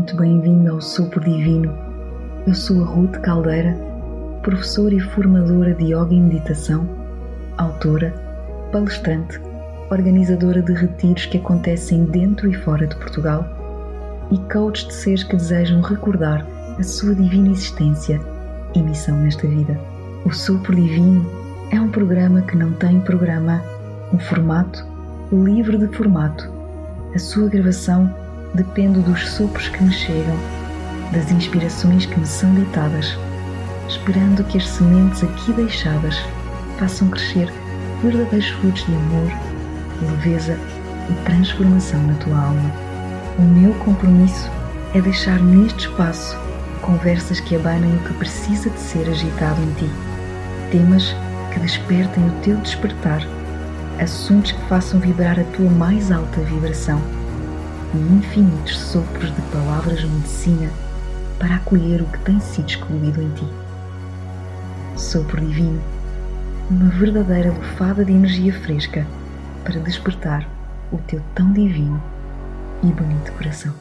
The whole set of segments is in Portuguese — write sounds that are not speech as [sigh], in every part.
muito bem-vindo ao Sopro Divino. Eu sou a Ruth Caldeira, professora e formadora de Yoga e Meditação, autora, palestrante, organizadora de retiros que acontecem dentro e fora de Portugal e coach de seres que desejam recordar a sua divina existência e missão nesta vida. O Sopro Divino é um programa que não tem programa, um formato livre de formato. A sua gravação depende dos sopros que me chegam, das inspirações que me são ditadas, esperando que as sementes aqui deixadas façam crescer verdadeiros frutos de amor, leveza e transformação na tua alma. O meu compromisso é deixar neste espaço conversas que abanem o que precisa de ser agitado em ti, temas que despertem o teu despertar, assuntos que façam vibrar a tua mais alta vibração e infinitos sopros de palavras medicina para acolher o que tem sido excluído em ti. Sopro divino, uma verdadeira lufada de energia fresca para despertar o teu tão divino e bonito coração.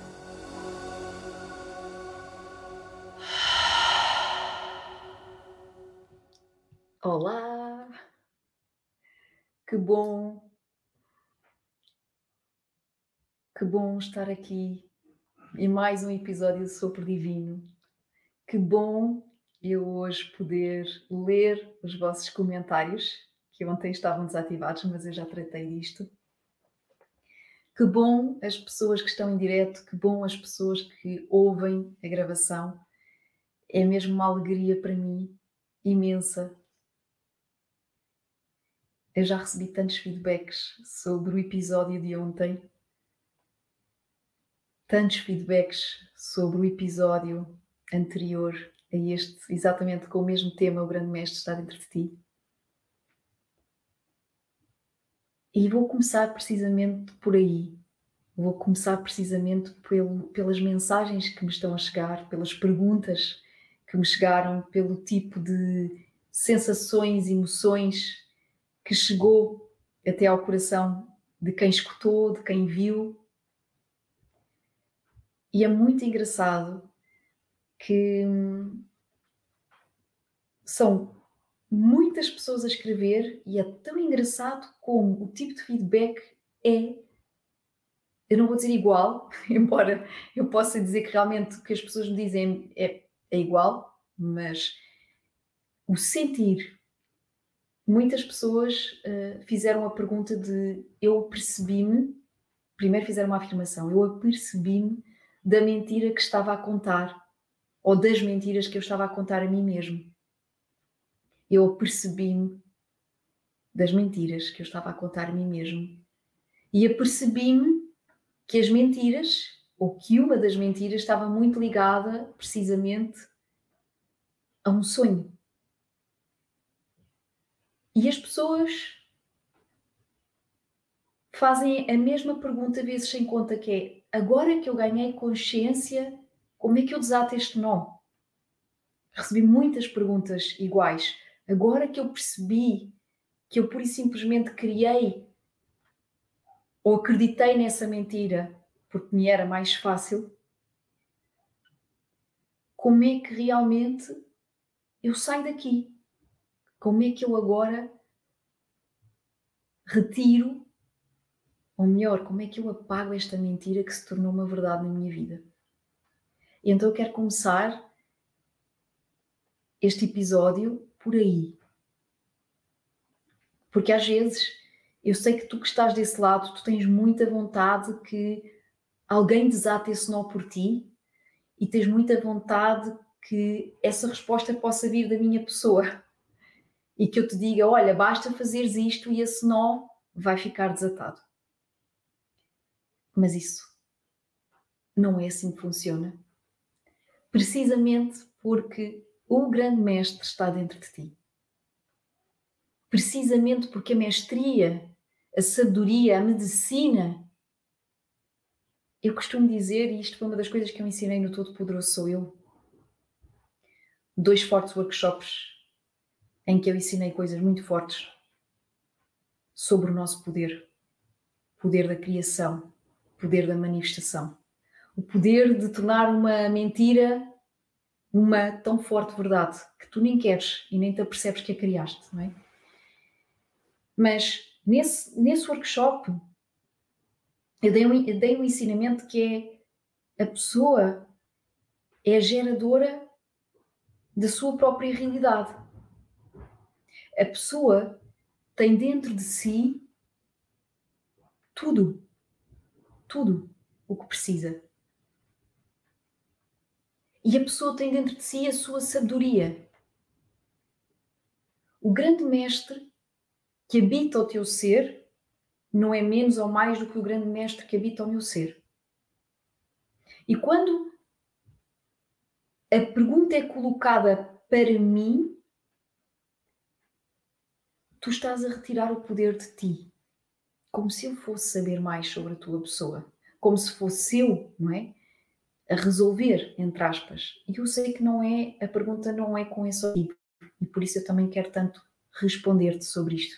Olá! Que bom Que bom estar aqui em mais um episódio de Sopro Divino. Que bom eu hoje poder ler os vossos comentários, que ontem estavam desativados, mas eu já tratei disto. Que bom as pessoas que estão em direto, que bom as pessoas que ouvem a gravação. É mesmo uma alegria para mim, imensa. Eu já recebi tantos feedbacks sobre o episódio de ontem tantos feedbacks sobre o episódio anterior a este, exatamente com o mesmo tema, o Grande Mestre está dentro de ti. E vou começar precisamente por aí. Vou começar precisamente pelo, pelas mensagens que me estão a chegar, pelas perguntas que me chegaram, pelo tipo de sensações, emoções que chegou até ao coração de quem escutou, de quem viu e é muito engraçado que hum, são muitas pessoas a escrever e é tão engraçado como o tipo de feedback é, eu não vou dizer igual, [laughs] embora eu possa dizer que realmente o que as pessoas me dizem é, é igual, mas o sentir. Muitas pessoas uh, fizeram a pergunta de eu percebi-me, primeiro fizeram uma afirmação, eu apercebi-me da mentira que estava a contar ou das mentiras que eu estava a contar a mim mesmo. Eu apercebi-me das mentiras que eu estava a contar a mim mesmo e apercebi-me que as mentiras, ou que uma das mentiras, estava muito ligada precisamente a um sonho. E as pessoas fazem a mesma pergunta vezes sem conta que é agora que eu ganhei consciência, como é que eu desato este nó? Recebi muitas perguntas iguais. Agora que eu percebi que eu pura e simplesmente criei ou acreditei nessa mentira porque me era mais fácil, como é que realmente eu saio daqui? Como é que eu agora retiro ou melhor, como é que eu apago esta mentira que se tornou uma verdade na minha vida? E então eu quero começar este episódio por aí. Porque às vezes eu sei que tu que estás desse lado, tu tens muita vontade que alguém desate esse nó por ti e tens muita vontade que essa resposta possa vir da minha pessoa e que eu te diga: olha, basta fazeres isto e esse nó vai ficar desatado. Mas isso não é assim que funciona. Precisamente porque o grande mestre está dentro de ti. Precisamente porque a mestria, a sabedoria, a medicina. Eu costumo dizer, e isto foi uma das coisas que eu ensinei no Todo Poderoso Sou Eu, dois fortes workshops em que eu ensinei coisas muito fortes sobre o nosso poder, poder da criação, poder da manifestação. o poder de tornar uma mentira uma tão forte verdade que tu nem queres e nem te apercebes que a criaste, não é? Mas nesse, nesse workshop eu dei, um, eu dei um ensinamento que é a pessoa é geradora da sua própria realidade. A pessoa tem dentro de si tudo, tudo o que precisa. E a pessoa tem dentro de si a sua sabedoria. O grande mestre que habita o teu ser não é menos ou mais do que o grande mestre que habita o meu ser. E quando a pergunta é colocada para mim, tu estás a retirar o poder de ti, como se eu fosse saber mais sobre a tua pessoa, como se fosse eu, não é? A resolver, entre aspas. E eu sei que não é, a pergunta não é com esse objetivo, e por isso eu também quero tanto responder-te sobre isto.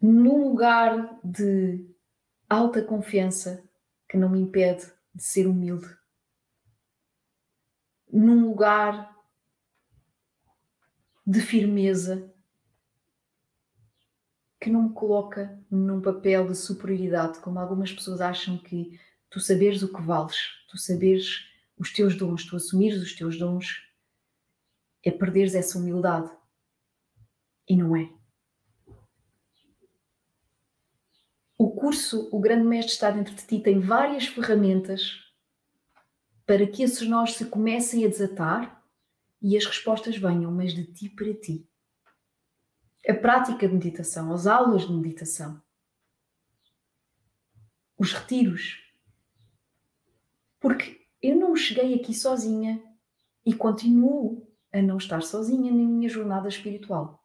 Num lugar de alta confiança que não me impede de ser humilde, num lugar de firmeza que não me coloca num papel de superioridade, como algumas pessoas acham que tu saberes o que vales, tu saberes os teus dons, tu assumires os teus dons, é perderes essa humildade. E não é. O curso O Grande Mestre está dentro de ti tem várias ferramentas para que esses nós se comecem a desatar e as respostas venham, mas de ti para ti. A prática de meditação, as aulas de meditação, os retiros. Porque eu não cheguei aqui sozinha e continuo a não estar sozinha na minha jornada espiritual.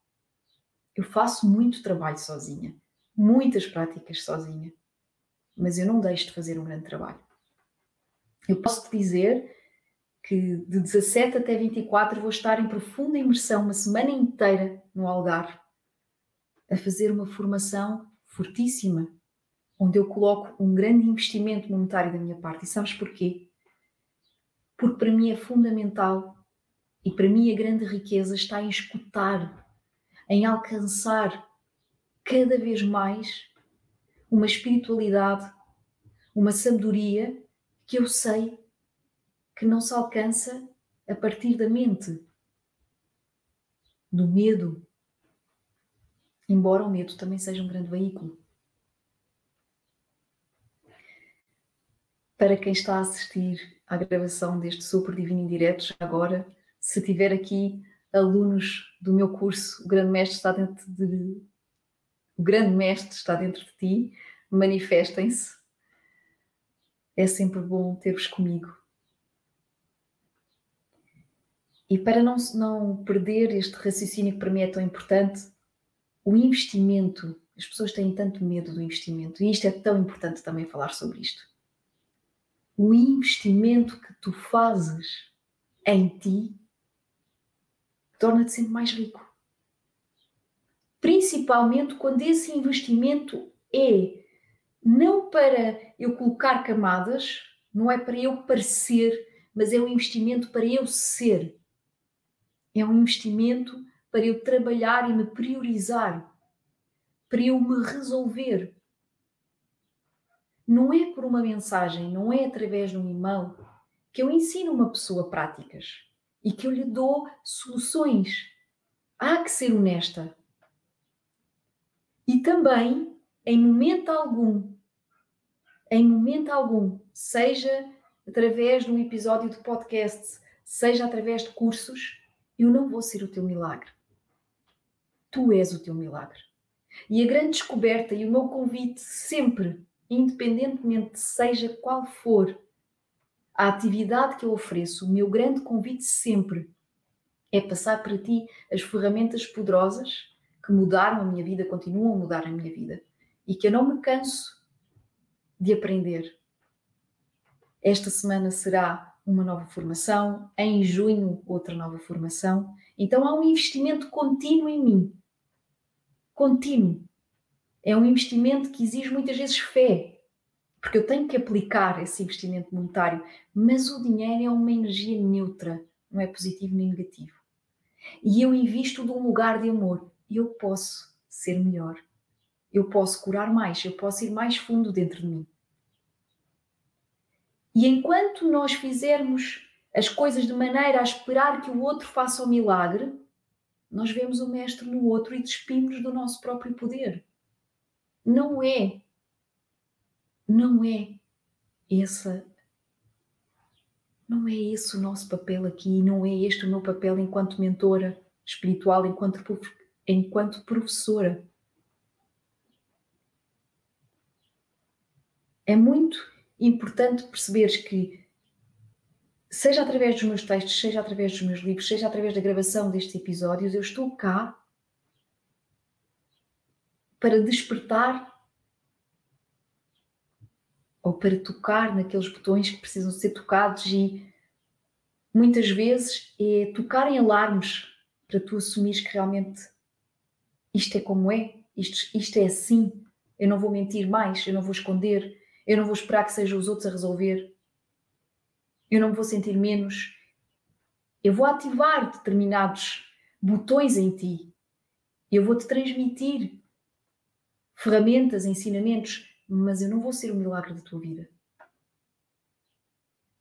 Eu faço muito trabalho sozinha, muitas práticas sozinha, mas eu não deixo de fazer um grande trabalho. Eu posso te dizer que de 17 até 24 vou estar em profunda imersão uma semana inteira no Algarve a fazer uma formação fortíssima, onde eu coloco um grande investimento monetário da minha parte. E sabes porquê? Porque para mim é fundamental e para mim a grande riqueza está em escutar, em alcançar cada vez mais uma espiritualidade, uma sabedoria que eu sei que não se alcança a partir da mente, do medo. Embora o medo também seja um grande veículo. Para quem está a assistir à gravação deste Super Divino em Direto, já agora, se tiver aqui alunos do meu curso, o Grande Mestre está dentro de. O Grande Mestre está dentro de ti, manifestem-se. É sempre bom ter-vos comigo e para não, não perder este raciocínio que para mim é tão importante, o investimento, as pessoas têm tanto medo do investimento, e isto é tão importante também falar sobre isto. O investimento que tu fazes em ti torna-te sempre mais rico. Principalmente quando esse investimento é não para eu colocar camadas, não é para eu parecer, mas é um investimento para eu ser. É um investimento para eu trabalhar e me priorizar, para eu me resolver. Não é por uma mensagem, não é através de um e-mail que eu ensino uma pessoa práticas e que eu lhe dou soluções. Há que ser honesta. E também, em momento algum, em momento algum, seja através de um episódio de podcast, seja através de cursos, eu não vou ser o teu milagre. Tu és o teu milagre. E a grande descoberta e o meu convite sempre, independentemente seja qual for a atividade que eu ofereço, o meu grande convite sempre é passar para ti as ferramentas poderosas que mudaram a minha vida, continuam a mudar a minha vida e que eu não me canso de aprender. Esta semana será uma nova formação, em junho, outra nova formação. Então há um investimento contínuo em mim. Contínuo. É um investimento que exige muitas vezes fé, porque eu tenho que aplicar esse investimento monetário, mas o dinheiro é uma energia neutra, não é positivo nem negativo. E eu invisto de um lugar de amor. Eu posso ser melhor. Eu posso curar mais. Eu posso ir mais fundo dentro de mim. E enquanto nós fizermos as coisas de maneira a esperar que o outro faça o milagre, nós vemos o Mestre no outro e despimos do nosso próprio poder. Não é, não é essa, não é esse o nosso papel aqui, não é este o meu papel enquanto mentora espiritual, enquanto, enquanto professora. É muito importante perceberes que seja através dos meus textos, seja através dos meus livros, seja através da gravação destes episódios, eu estou cá para despertar ou para tocar naqueles botões que precisam ser tocados e muitas vezes é tocar em alarmes para tu assumires que realmente isto é como é, isto, isto é assim, eu não vou mentir mais, eu não vou esconder, eu não vou esperar que sejam os outros a resolver, eu não me vou sentir menos. Eu vou ativar determinados botões em ti. Eu vou-te transmitir ferramentas, ensinamentos, mas eu não vou ser o milagre da tua vida.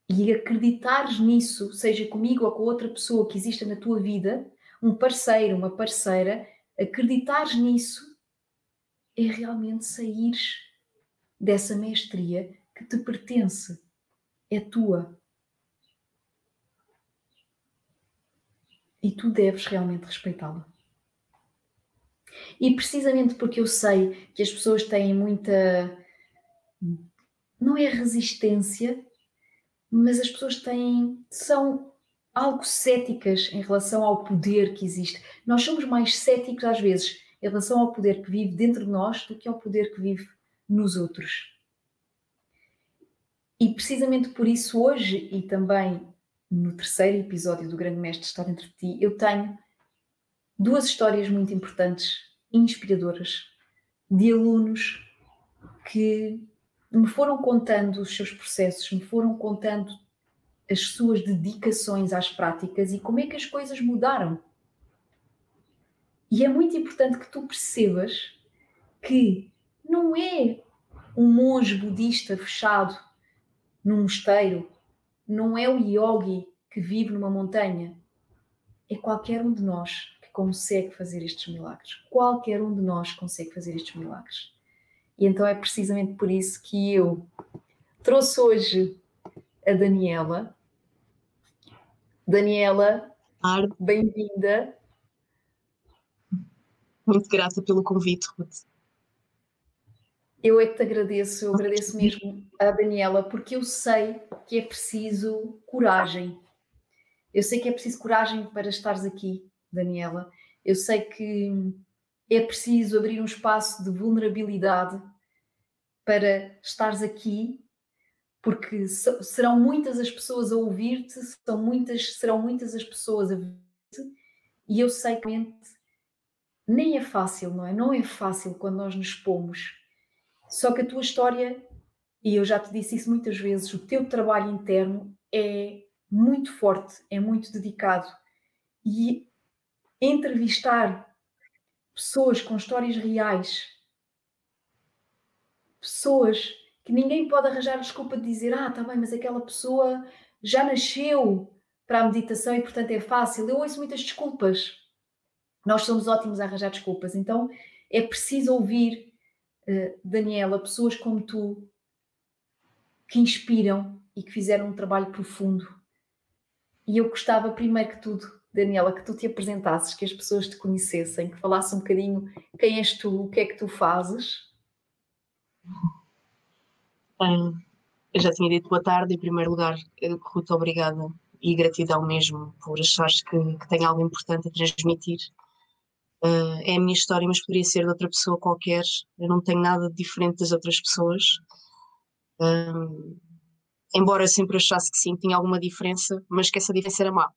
E acreditares nisso, seja comigo ou com outra pessoa que exista na tua vida, um parceiro, uma parceira, acreditares nisso é realmente sair dessa mestria que te pertence, é tua. E tu deves realmente respeitá-la. E precisamente porque eu sei que as pessoas têm muita. não é resistência, mas as pessoas têm. são algo céticas em relação ao poder que existe. Nós somos mais céticos às vezes em relação ao poder que vive dentro de nós do que ao poder que vive nos outros. E precisamente por isso, hoje e também no terceiro episódio do Grande Mestre Estar Entre Ti, eu tenho duas histórias muito importantes, inspiradoras, de alunos que me foram contando os seus processos, me foram contando as suas dedicações às práticas e como é que as coisas mudaram. E é muito importante que tu percebas que não é um monge budista fechado num mosteiro não é o yogi que vive numa montanha, é qualquer um de nós que consegue fazer estes milagres. Qualquer um de nós consegue fazer estes milagres. E então é precisamente por isso que eu trouxe hoje a Daniela. Daniela, bem-vinda. Muito grata pelo convite, Ruth. Eu é que te agradeço, eu agradeço mesmo a Daniela, porque eu sei que é preciso coragem. Eu sei que é preciso coragem para estares aqui, Daniela. Eu sei que é preciso abrir um espaço de vulnerabilidade para estares aqui, porque serão muitas as pessoas a ouvir-te, serão muitas, serão muitas as pessoas a ver-te, e eu sei que nem é fácil, não é? Não é fácil quando nós nos expomos só que a tua história, e eu já te disse isso muitas vezes, o teu trabalho interno é muito forte, é muito dedicado. E entrevistar pessoas com histórias reais, pessoas que ninguém pode arranjar desculpa de dizer: Ah, tá bem, mas aquela pessoa já nasceu para a meditação e portanto é fácil. Eu ouço muitas desculpas. Nós somos ótimos a arranjar desculpas, então é preciso ouvir eh, Daniela, pessoas como tu que inspiram e que fizeram um trabalho profundo. E eu gostava, primeiro que tudo, Daniela, que tu te apresentasses, que as pessoas te conhecessem, que falasse um bocadinho quem és tu, o que é que tu fazes. Bem, eu já tinha dito boa tarde, em primeiro lugar, Ruth, obrigada e gratidão mesmo por achares que, que tem algo importante a transmitir Uh, é a minha história, mas poderia ser de outra pessoa qualquer. Eu não tenho nada de diferente das outras pessoas. Uh, embora eu sempre achasse que sim, tinha alguma diferença, mas que essa diferença era má.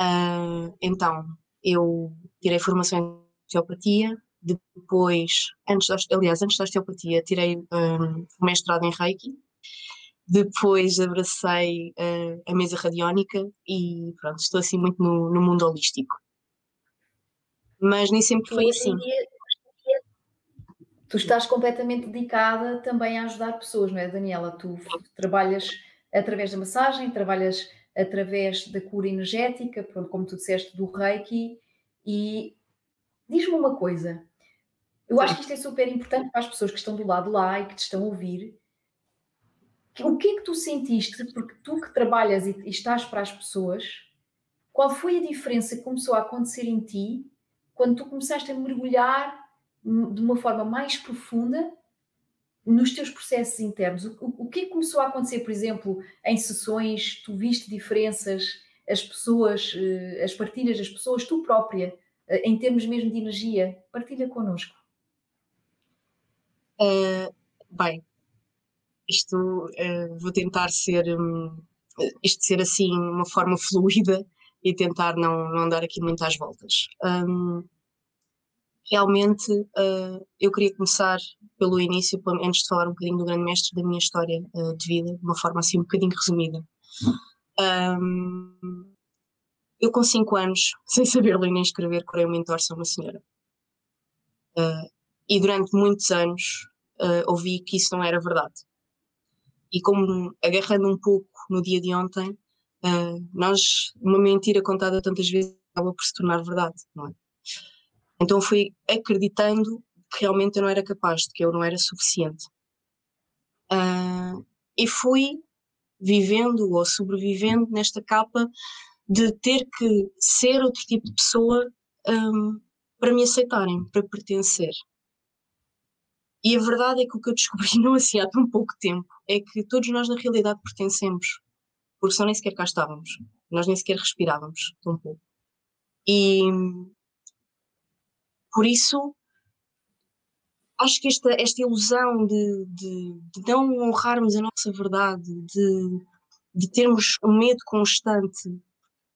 Uh, então, eu tirei formação em osteopatia, depois, antes da, aliás, antes da osteopatia, tirei um, o mestrado em Reiki, depois abracei uh, a mesa radiónica e pronto, estou assim muito no, no mundo holístico. Mas nem sempre foi assim. tu estás completamente dedicada também a ajudar pessoas, não é, Daniela? Tu trabalhas através da massagem, trabalhas através da cura energética, pronto, como tu disseste, do Reiki. E diz-me uma coisa, eu acho que isto é super importante para as pessoas que estão do lado lá e que te estão a ouvir. O que é que tu sentiste? Porque tu que trabalhas e, e estás para as pessoas, qual foi a diferença que começou a acontecer em ti quando tu começaste a mergulhar de uma forma mais profunda nos teus processos internos? O, o, é que começou a acontecer, por exemplo, em sessões? Tu viste diferenças? As pessoas, eh, as partilhas das pessoas, tu própria, eh, em termos mesmo de energia, partilha connosco. Uh, bem, isto uh, vou tentar ser um, isto ser assim uma forma fluida e tentar não, não dar aqui muitas voltas. Um, realmente uh, eu queria começar pelo início, antes de falar um bocadinho do grande mestre, da minha história uh, de vida, de uma forma assim um bocadinho resumida. Um, eu com 5 anos, [laughs] sem saber ler nem escrever, curei uma entorse a uma senhora. Uh, e durante muitos anos ouvi que isso não era verdade. E como agarrando um pouco no dia de ontem, nós, uma mentira contada tantas vezes acaba por se tornar verdade, não é? Então fui acreditando que realmente eu não era capaz, de que eu não era suficiente. Uh, e fui vivendo ou sobrevivendo nesta capa de ter que ser outro tipo de pessoa um, para me aceitarem, para pertencer. E a verdade é que o que eu descobri [laughs] não assim há tão pouco tempo é que todos nós na realidade pertencemos, porque só nem sequer cá estávamos, nós nem sequer respirávamos tão pouco. E por isso acho que esta, esta ilusão de, de, de não honrarmos a nossa verdade, de, de termos um medo constante,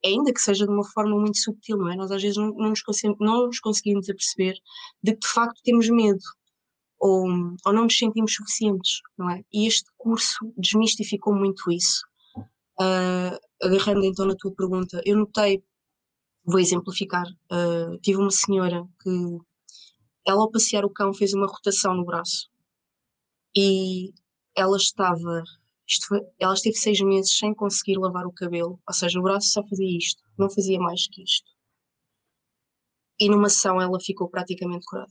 ainda que seja de uma forma muito subtil, não é? Nós às vezes não, não, nos, não nos conseguimos aperceber de que de facto temos medo ou, ou não nos sentimos suficientes, não é? E este curso desmistificou muito isso. Uh, agarrando então na tua pergunta, eu notei, vou exemplificar, uh, tive uma senhora que ela ao passear o cão fez uma rotação no braço e ela estava, foi, ela esteve seis meses sem conseguir lavar o cabelo, ou seja, o braço só fazia isto, não fazia mais que isto. E numa ação ela ficou praticamente curada.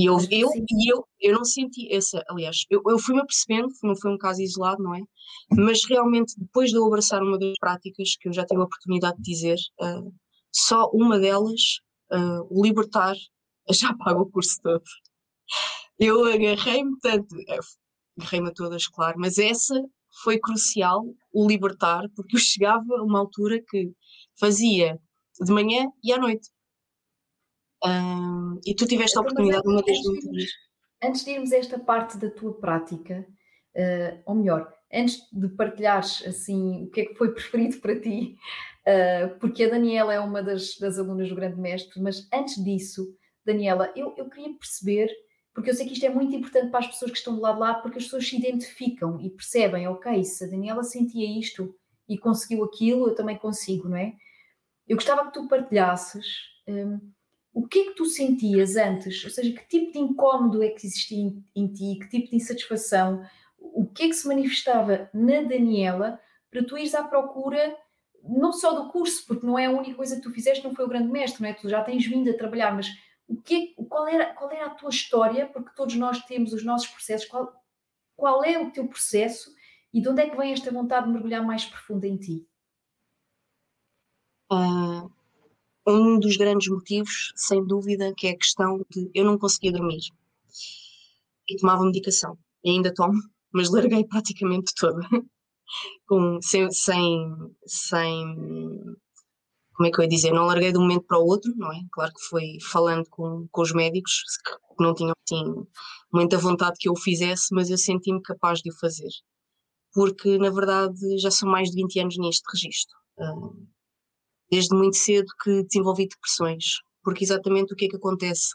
E eu, eu, e eu, eu não senti essa, aliás, eu, eu fui-me apercebendo, não foi um caso isolado, não é? Mas realmente, depois de eu abraçar uma das práticas, que eu já tive a oportunidade de dizer, uh, só uma delas, uh, o libertar, [laughs] já paga o curso todo. Eu agarrei-me tanto, eh, agarrei-me a todas, claro, mas essa foi crucial, o libertar, porque eu chegava a uma altura que fazia de manhã e à noite e tu tiveste a oportunidade uma das muitas Antes de irmos a esta parte da tua prática, uh, ou melhor, antes de partilhares assim o que é que foi [laughs] preferido para ti, uh, porque a Daniela é uma das, das alunas do Grande Mestre, mas antes disso, Daniela, eu, eu queria perceber, porque eu sei que isto é muito importante para as pessoas que estão do lado de lá, porque as pessoas se identificam e percebem, ok, se a Daniela sentia isto e conseguiu aquilo, eu também consigo, não é? Eu gostava que tu partilhasses. Um, o que é que tu sentias antes? Ou seja, que tipo de incómodo é que existia em, em ti? Que tipo de insatisfação? O que é que se manifestava na Daniela para tu ires à procura não só do curso, porque não é a única coisa que tu fizeste, não foi o grande mestre, não é? Tu já tens vindo a trabalhar, mas o que é, qual, era, qual era a tua história? Porque todos nós temos os nossos processos. Qual, qual é o teu processo e de onde é que vem esta vontade de mergulhar mais profundo em ti? Uh, um dos grandes motivos, sem dúvida, que é a questão de eu não conseguia dormir. E tomava medicação. E ainda tomo, mas larguei praticamente toda. [laughs] Com, sem, sem, sem, como é que eu ia dizer, não larguei de um momento para o outro, não é? Claro que foi falando com, com os médicos, que não tinham assim, muita vontade que eu o fizesse, mas eu senti-me capaz de o fazer. Porque, na verdade, já são mais de 20 anos neste registro. Uh, desde muito cedo que desenvolvi depressões porque exatamente o que é que acontece?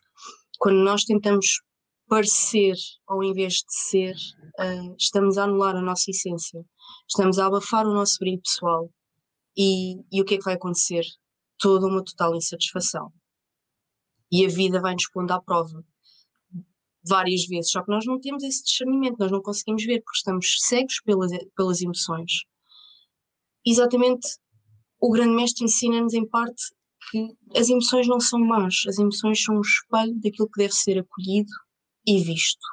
Quando nós tentamos parecer ao invés de ser, uh, estamos a anular a nossa essência, estamos a abafar o nosso brilho pessoal. E, e o que é que vai acontecer? Toda uma total insatisfação. E a vida vai-nos pondo à prova várias vezes, só que nós não temos esse discernimento, nós não conseguimos ver porque estamos cegos pelas, pelas emoções. Exatamente, o grande mestre ensina-nos em parte que as emoções não são más, as emoções são um espelho daquilo que deve ser acolhido e visto.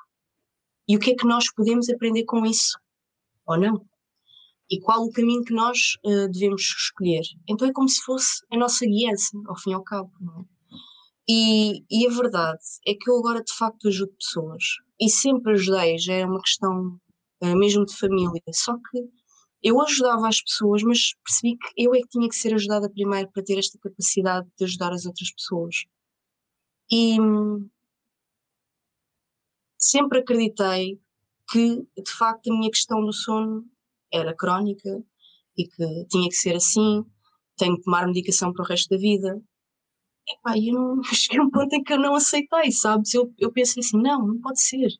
E o que é que nós podemos aprender com isso? Ou não? E qual o caminho que nós uh, devemos escolher? Então é como se fosse a nossa guiança, ao fim e ao cabo, não é? E, e, a verdade é que eu agora de facto ajudo pessoas e sempre ajudei, já é uma questão uh, mesmo de família. Só que eu ajudava as pessoas, mas percebi que eu é que tinha que ser ajudada primeiro para ter esta capacidade de ajudar as outras pessoas. E sempre acreditei que de facto a minha questão do sono era crónica e que tinha que ser assim, tenho que tomar medicação para o resto da vida epá, eu não, [laughs] cheguei a um ponto em que eu não aceitei, sabes? Eu, eu pensei assim, não, não pode ser.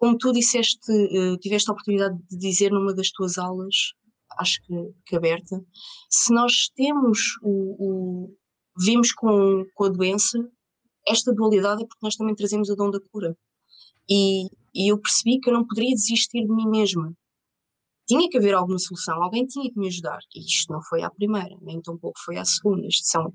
Como tu disseste, uh, tiveste a oportunidade de dizer numa das tuas aulas, acho que, que aberta, se nós temos o, o vimos com, com a doença, esta dualidade é porque nós também trazemos o dom da cura. E, e eu percebi que eu não poderia desistir de mim mesma. Tinha que haver alguma solução, alguém tinha que me ajudar. E isto não foi à primeira, nem tão pouco foi à segunda. Isto são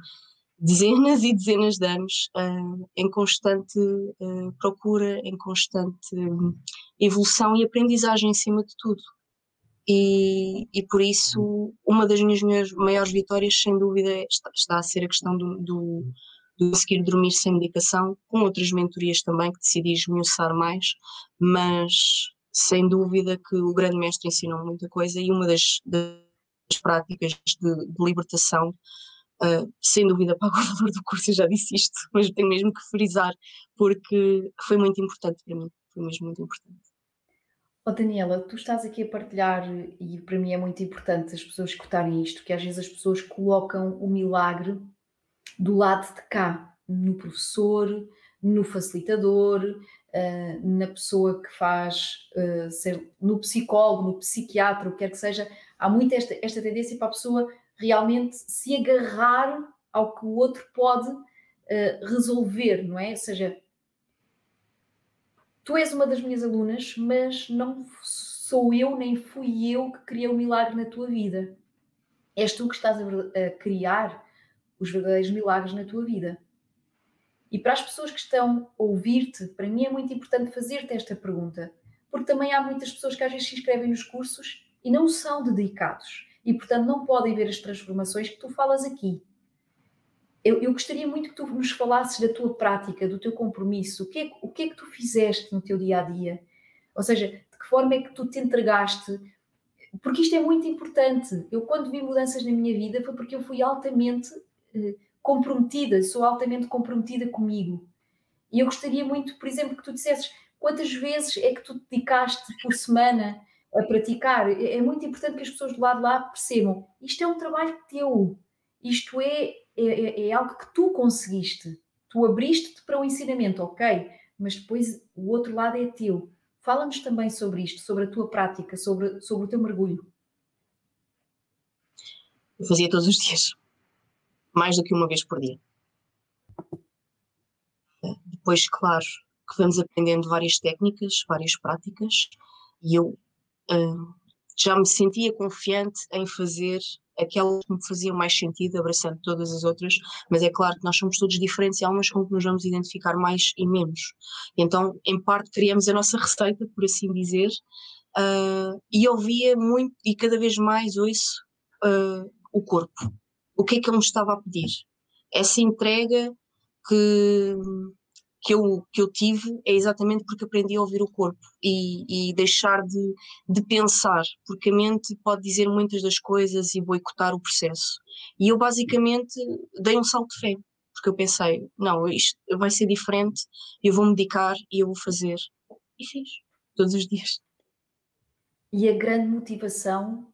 dezenas e dezenas de anos uh, em constante uh, procura, em constante um, evolução e aprendizagem acima de tudo. E, e, por isso, uma das minhas maiores vitórias, sem dúvida, está, está a ser a questão do, do, conseguir dormir sem medicação, com outras mentorias também que decidi esmiuçar mais, mas sem dúvida que o grande mestre ensinou muita coisa e uma das, das práticas de, de libertação Uh, sem dúvida pago o valor do curso, eu já disse isto, mas tenho mesmo que frisar, porque foi muito importante para mim, foi mesmo muito importante. Oh, Daniela, tu estás aqui a partilhar, e para mim é muito importante as pessoas escutarem isto, que às vezes as pessoas colocam o milagre do lado de cá, no professor, no facilitador, uh, na pessoa que faz, ser, no psicólogo, no psiquiatra, o que quer que seja. Há muito esta, esta tendência para a pessoa realmente se agarrar ao que o outro pode uh, resolver, não é? Ou seja, tu és uma das minhas alunas, mas não sou eu nem fui eu que criei o um milagre na tua vida. És tu que estás a, criar os verdadeiros milagres na tua vida. E para as pessoas que estão a ouvir-te, para mim é muito importante fazer-te esta pergunta, porque também há muitas pessoas que às vezes se inscrevem nos cursos e não são dedicados e, portanto, não podem ver as transformações que tu falas aqui. Eu, eu, gostaria muito que tu nos falasses da tua prática, do teu compromisso, o que, é, o que é que tu fizeste no teu dia a dia? Ou seja, de que forma é que tu te entregaste? Porque isto é muito importante. Eu, quando vi mudanças na minha vida, foi porque eu fui altamente eh, comprometida, sou altamente comprometida comigo. E eu gostaria muito, por exemplo, que tu dissesses quantas vezes é que tu te dedicaste por semana a praticar, é, é muito importante que as pessoas do lado de lá percebam isto é um trabalho teu, isto é, é, é, é algo que tu conseguiste, tu abriste-te para o ensinamento, ok, mas depois o outro lado é teu. Fala-nos também sobre isto, sobre a tua prática, sobre, sobre o teu mergulho. Eu fazia todos os dias, mais do que uma vez por dia. Depois, claro, que vamos aprendendo várias técnicas, várias práticas, e eu já me sentia confiante em fazer aquelas que me faziam mais sentido, abraçando todas as outras, mas é claro que nós somos todos diferentes e há umas com que nos vamos identificar mais e menos. Então, em parte, criamos a nossa [laughs] receita, por assim dizer, uh, e ouvia muito e cada vez mais ouço uh, o corpo. O que é que ele me estava a pedir? Essa entrega que que eu, que eu tive é exatamente porque aprendi a ouvir o corpo e, e deixar de, de pensar, porque a mente pode dizer muitas das coisas e boicotar o processo. E eu basicamente dei um salto de fé, porque eu pensei, não, isto vai ser diferente, eu vou me dedicar e eu vou fazer. E fiz, todos os dias. E a grande motivação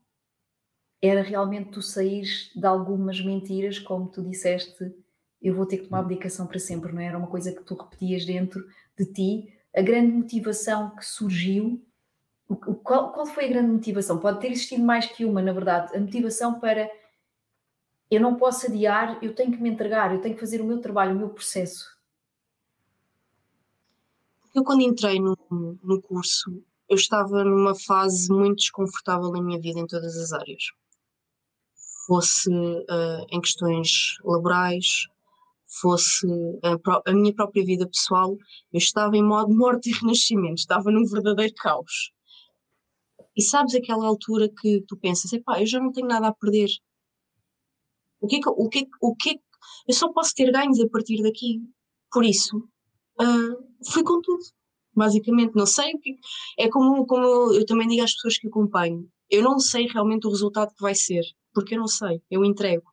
era realmente tu sair de algumas mentiras, como tu disseste, eu vou ter que tomar medicação para sempre, não é? era uma coisa que tu repetias dentro de ti. A grande motivação que surgiu, o, qual, qual foi a grande motivação? Pode ter existido mais que uma, na verdade. A motivação para eu não posso adiar, eu tenho que me entregar, eu tenho que fazer o meu trabalho, o meu processo. Eu, quando entrei no, no curso, eu estava numa fase muito desconfortável na minha vida em todas as áreas. Fosse uh, em questões laborais, fosse a, a, minha própria vida pessoal, eu estava em modo morte e renascimento, estava num verdadeiro caos. E sabes aquela altura que tu pensas, epá, eu já não tenho nada a perder, o que é que, o que, o que, eu só posso ter ganhos a partir daqui. Por isso, uh, fui com tudo. Basicamente, não sei o que. É como, como eu, eu também digo às pessoas que acompanho: eu não sei realmente o resultado que vai ser, porque eu não sei, eu entrego.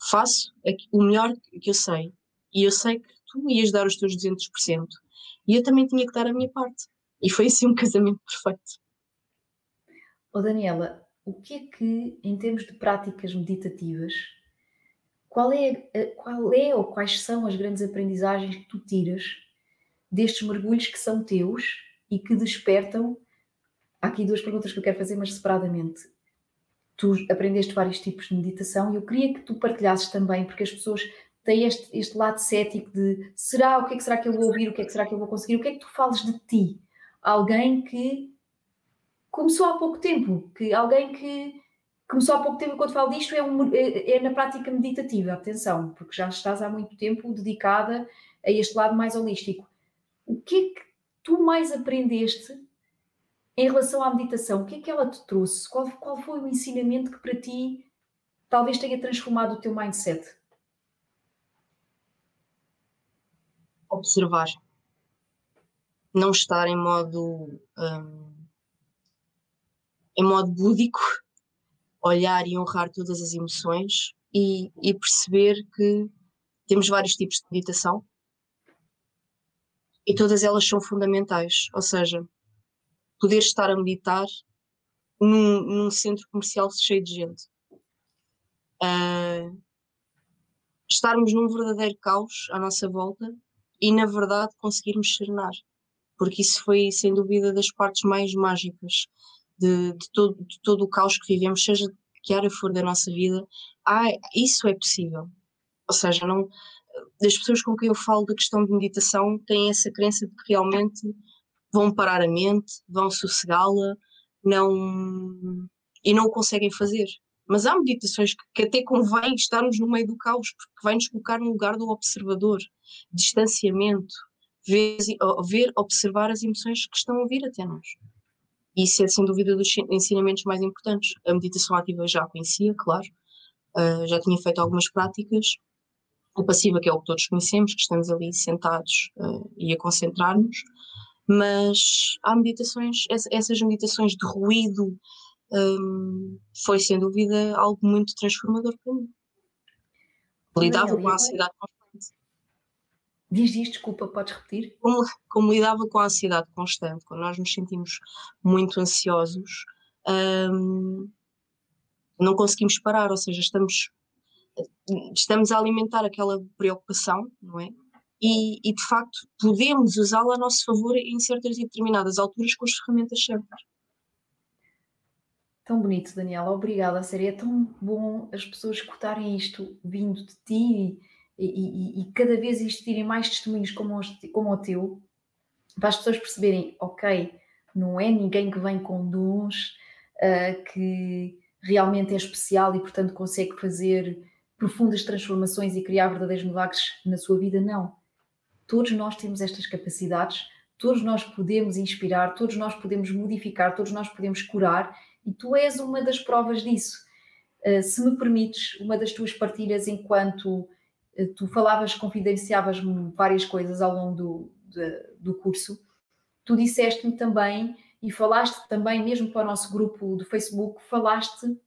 Faço o melhor que eu sei. E eu sei que tu ias dar os teus 200%. E eu também tinha que dar a minha parte. E foi assim um [laughs] casamento perfeito. Oh Daniela, o que é que, em termos de práticas meditativas, qual é, qual é ou quais são as grandes aprendizagens que tu tiras destes mergulhos que são teus e que despertam? Há aqui duas perguntas que eu quero fazer, mas separadamente. Tu aprendeste vários tipos de meditação e eu queria que tu partilhasses também, porque as pessoas têm este, este lado cético de será, o que é que será que eu vou ouvir, o que é que será que eu vou conseguir, o que é que tu falas de ti? Alguém que começou há pouco tempo, que alguém que começou há pouco tempo, quando falo disto, é, um, é, é, na prática meditativa, atenção, porque já estás há muito tempo dedicada a este lado mais holístico. O que é que tu mais aprendeste em relação à meditação? O que é que ela te trouxe? Qual, qual foi o ensinamento que para ti talvez tenha transformado o teu mindset? Observar. Não estar em modo. Hum, em modo búdico, olhar e honrar todas as emoções e, e perceber que temos vários tipos de meditação e todas elas são fundamentais. Ou seja, poder estar a meditar num, num centro comercial cheio de gente. Uh, estarmos num verdadeiro caos à nossa volta e, na verdade, conseguirmos serenar. Porque isso foi, sem dúvida, das partes mais mágicas de, de, todo, de todo o caos que vivemos, seja que área for da nossa vida, ah, isso é possível. Ou seja, não, das pessoas com quem eu falo da questão de meditação têm essa crença de que realmente vão parar a mente, vão sossegá-la, não e não o conseguem fazer. Mas há meditações que, que, até convém estarmos no meio do caos, porque vai nos colocar no lugar do observador, distanciamento, ver, ver, observar as emoções que estão a vir até nós. Isso é sem dúvida dos ensinamentos mais importantes. A meditação ativa já a conhecia, claro, uh, já tinha feito algumas práticas. A passiva, que é o que todos conhecemos, que estamos ali sentados uh, e a concentrar-nos, mas há meditações, essas meditações de ruído um, foi sem dúvida algo muito transformador para mim. Lidava com a ansiedade Diz isto, desculpa, podes repetir? Como, como, lidava com a ansiedade constante, quando nós nos sentimos muito ansiosos, hum, não conseguimos parar, ou seja, estamos, estamos a alimentar aquela preocupação, não é? E, e de facto podemos usá-la a nosso favor em certas e determinadas alturas com as ferramentas certas. Tão bonito, Daniela, obrigada, a sério. É tão bom as pessoas escutarem isto vindo de ti e, e, e, cada vez existirem mais testemunhos como, os, como o teu, para as pessoas perceberem, ok, não é ninguém que vem com dons, uh, que realmente é especial e, portanto, consegue fazer profundas transformações e criar verdadeiros milagres na sua vida, não. Todos nós temos estas capacidades, todos nós podemos inspirar, todos nós podemos modificar, todos nós podemos curar e tu és uma das provas disso. Uh, se me permites, uma das tuas partilhas enquanto eh, tu falavas, confidenciavas-me várias coisas ao longo do, do curso. Tu disseste-me também, e falaste também, mesmo para o nosso grupo do Facebook, falaste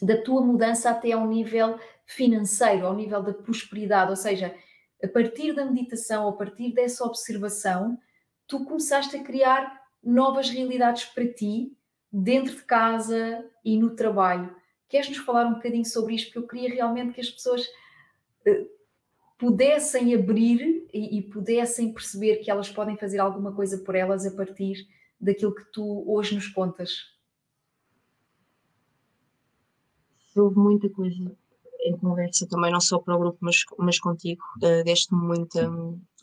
da tua mudança até ao nível financeiro, ao nível da prosperidade, ou seja, a partir da meditação, a partir dessa observação, tu começaste a criar novas realidades para ti, dentro de casa e no trabalho. Queres nos falar um bocadinho sobre isto? Porque eu queria realmente que as pessoas eh, pudessem abrir e, e, pudessem perceber que elas podem fazer alguma coisa por elas a partir daquilo que tu hoje nos contas? Houve muita coisa em conversa também, não só para o grupo, mas, mas contigo. Uh, Deste-me muita,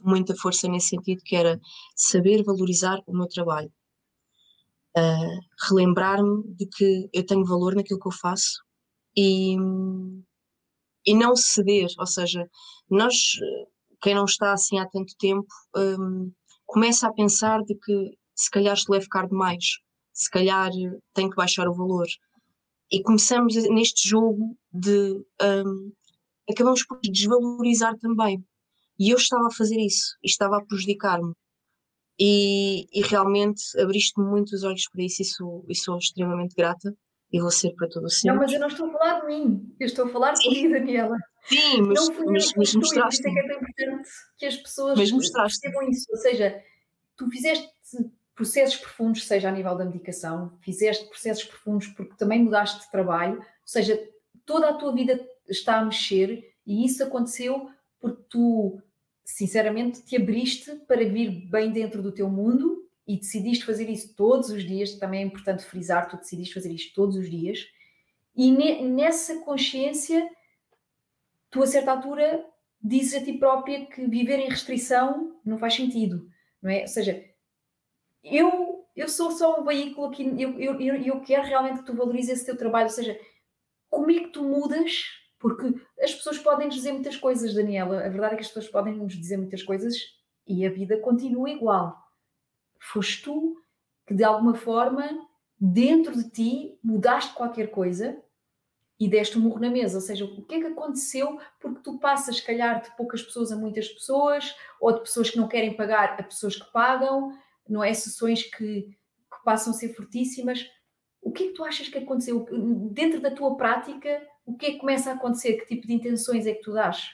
muita força nesse sentido, que era saber valorizar o meu trabalho. Uh, relembrar-me de que eu tenho valor naquilo que eu faço e, e não ceder, ou seja, nós, quem não está assim há tanto tempo, um, começa a pensar de que se calhar isto deve ficar demais, se calhar tem que baixar o valor. E começamos neste jogo de. Um, acabamos por desvalorizar também. E eu estava a fazer isso, e estava a prejudicar-me. E, e, realmente abriste-me muito os olhos para isso e sou, e sou extremamente grata e vou ser para todo o sempre. Não, mas eu não estou a falar de mim, eu estou a falar de ti, Daniela. Sim, mas, não mas, mas mostraste. é que é tão importante que as pessoas percebam isso. Ou seja, tu fizeste processos profundos, seja a nível da medicação, fizeste processos profundos porque também mudaste de trabalho, ou seja, toda a tua vida está a mexer e isso aconteceu porque tu, sinceramente, te abriste para vir bem dentro do teu mundo e decidiste fazer isso todos os dias. Também é importante frisar, tu decidiste fazer isto todos os dias. E nessa consciência, tu a certa altura dizes a ti própria que viver em restrição não faz sentido, não é? Ou seja, eu, eu sou só um veículo aqui, eu, eu, eu quero realmente que tu valorizes esse teu trabalho, ou seja, como é que tu mudas? Porque as pessoas podem nos dizer muitas coisas, Daniela. A verdade é que as pessoas podem nos dizer muitas coisas e a vida continua igual. Foste tu que, de alguma forma, dentro de ti, mudaste qualquer coisa e deste um murro na mesa. Ou seja, o que é que aconteceu? Porque tu passas, se calhar, de poucas pessoas a muitas pessoas, ou de pessoas que não querem pagar a pessoas que pagam, não é? Sessões que, que passam a ser fortíssimas. O que é que tu achas que aconteceu? Dentro da tua prática, o que é que começa a acontecer? Que tipo de intenções é que tu dás?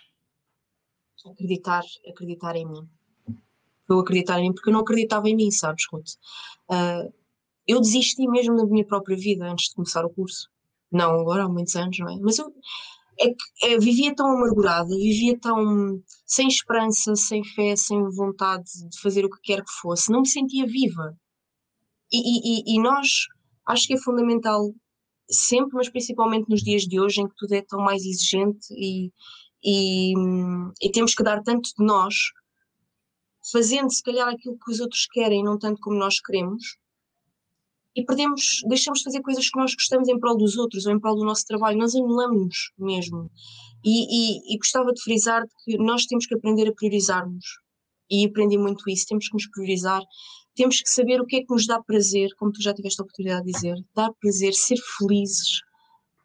Acreditar, acreditar em mim. Eu acreditar em mim, porque eu não acreditava em mim, sabes, Ruth? Uh, eu desisti mesmo da minha própria vida antes de começar o curso. Não agora, há muitos anos, não é? Mas eu é que é, vivia tão amargurada, vivia tão sem esperança, sem fé, sem vontade de fazer o que quer que fosse, não me sentia viva. E, e, e nós, acho que é fundamental, sempre, mas principalmente nos dias de hoje, em que tudo é tão mais exigente e, e, e temos que dar tanto de nós, fazendo se calhar aquilo que os outros querem, não tanto como nós queremos, e perdemos, deixamos de fazer coisas que nós gostamos em prol dos outros ou em prol do nosso trabalho, nós anulamos mesmo. E, e, e gostava de frisar que nós temos que aprender a priorizarmos. E aprendi muito isso, temos que nos priorizar, temos que saber o que é que nos dá prazer, como tu já tiveste a oportunidade de dizer, dar prazer, ser felizes,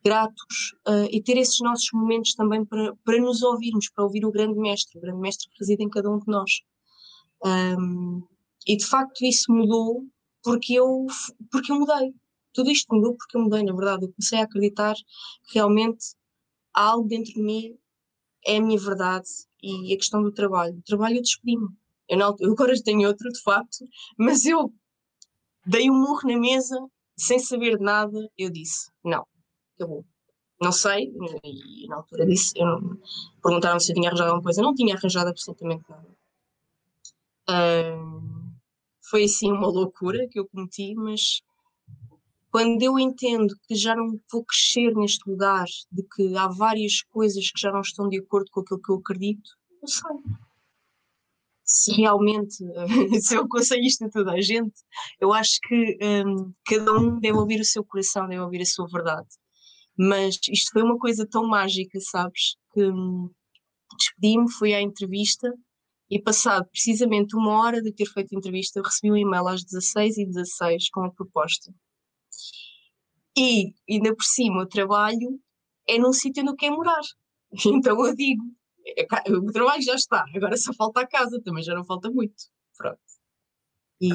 gratos uh, e ter esses nossos momentos também para, para nos ouvirmos, para ouvir o grande mestre, o grande mestre que reside em cada um de nós. Um, e de facto isso mudou porque eu, porque eu mudei. Tudo isto mudou porque eu mudei, na verdade. Eu comecei a acreditar que realmente há algo dentro de mim, é a minha verdade e a questão do trabalho. O trabalho eu despedi-me. Eu, não, eu [laughs] agora tenho outro, de facto, mas eu dei um murro na mesa, sem saber de nada, eu disse: não, acabou. Não sei, e na altura disse, eu perguntaram se eu tinha arranjado alguma coisa, eu não tinha arranjado absolutamente nada. Um, foi assim uma loucura que eu cometi, mas quando eu entendo que já não vou crescer neste lugar, de que há várias coisas que já não estão de acordo com aquilo que eu acredito, eu sei. Se realmente, [laughs] se eu aconselho isto a toda a gente, eu acho que um, cada um deve ouvir o seu coração, deve ouvir a sua verdade. Mas isto foi uma coisa tão mágica, sabes? Que hum, despedi-me, fui à entrevista e passado precisamente uma hora de ter feito a entrevista, eu recebi um e-mail às 16h16 com a proposta. E ainda por cima o trabalho é num sítio onde eu quero morar. [laughs] Então eu digo, é o trabalho já está, agora só falta a casa, também já não falta muito. Pronto. E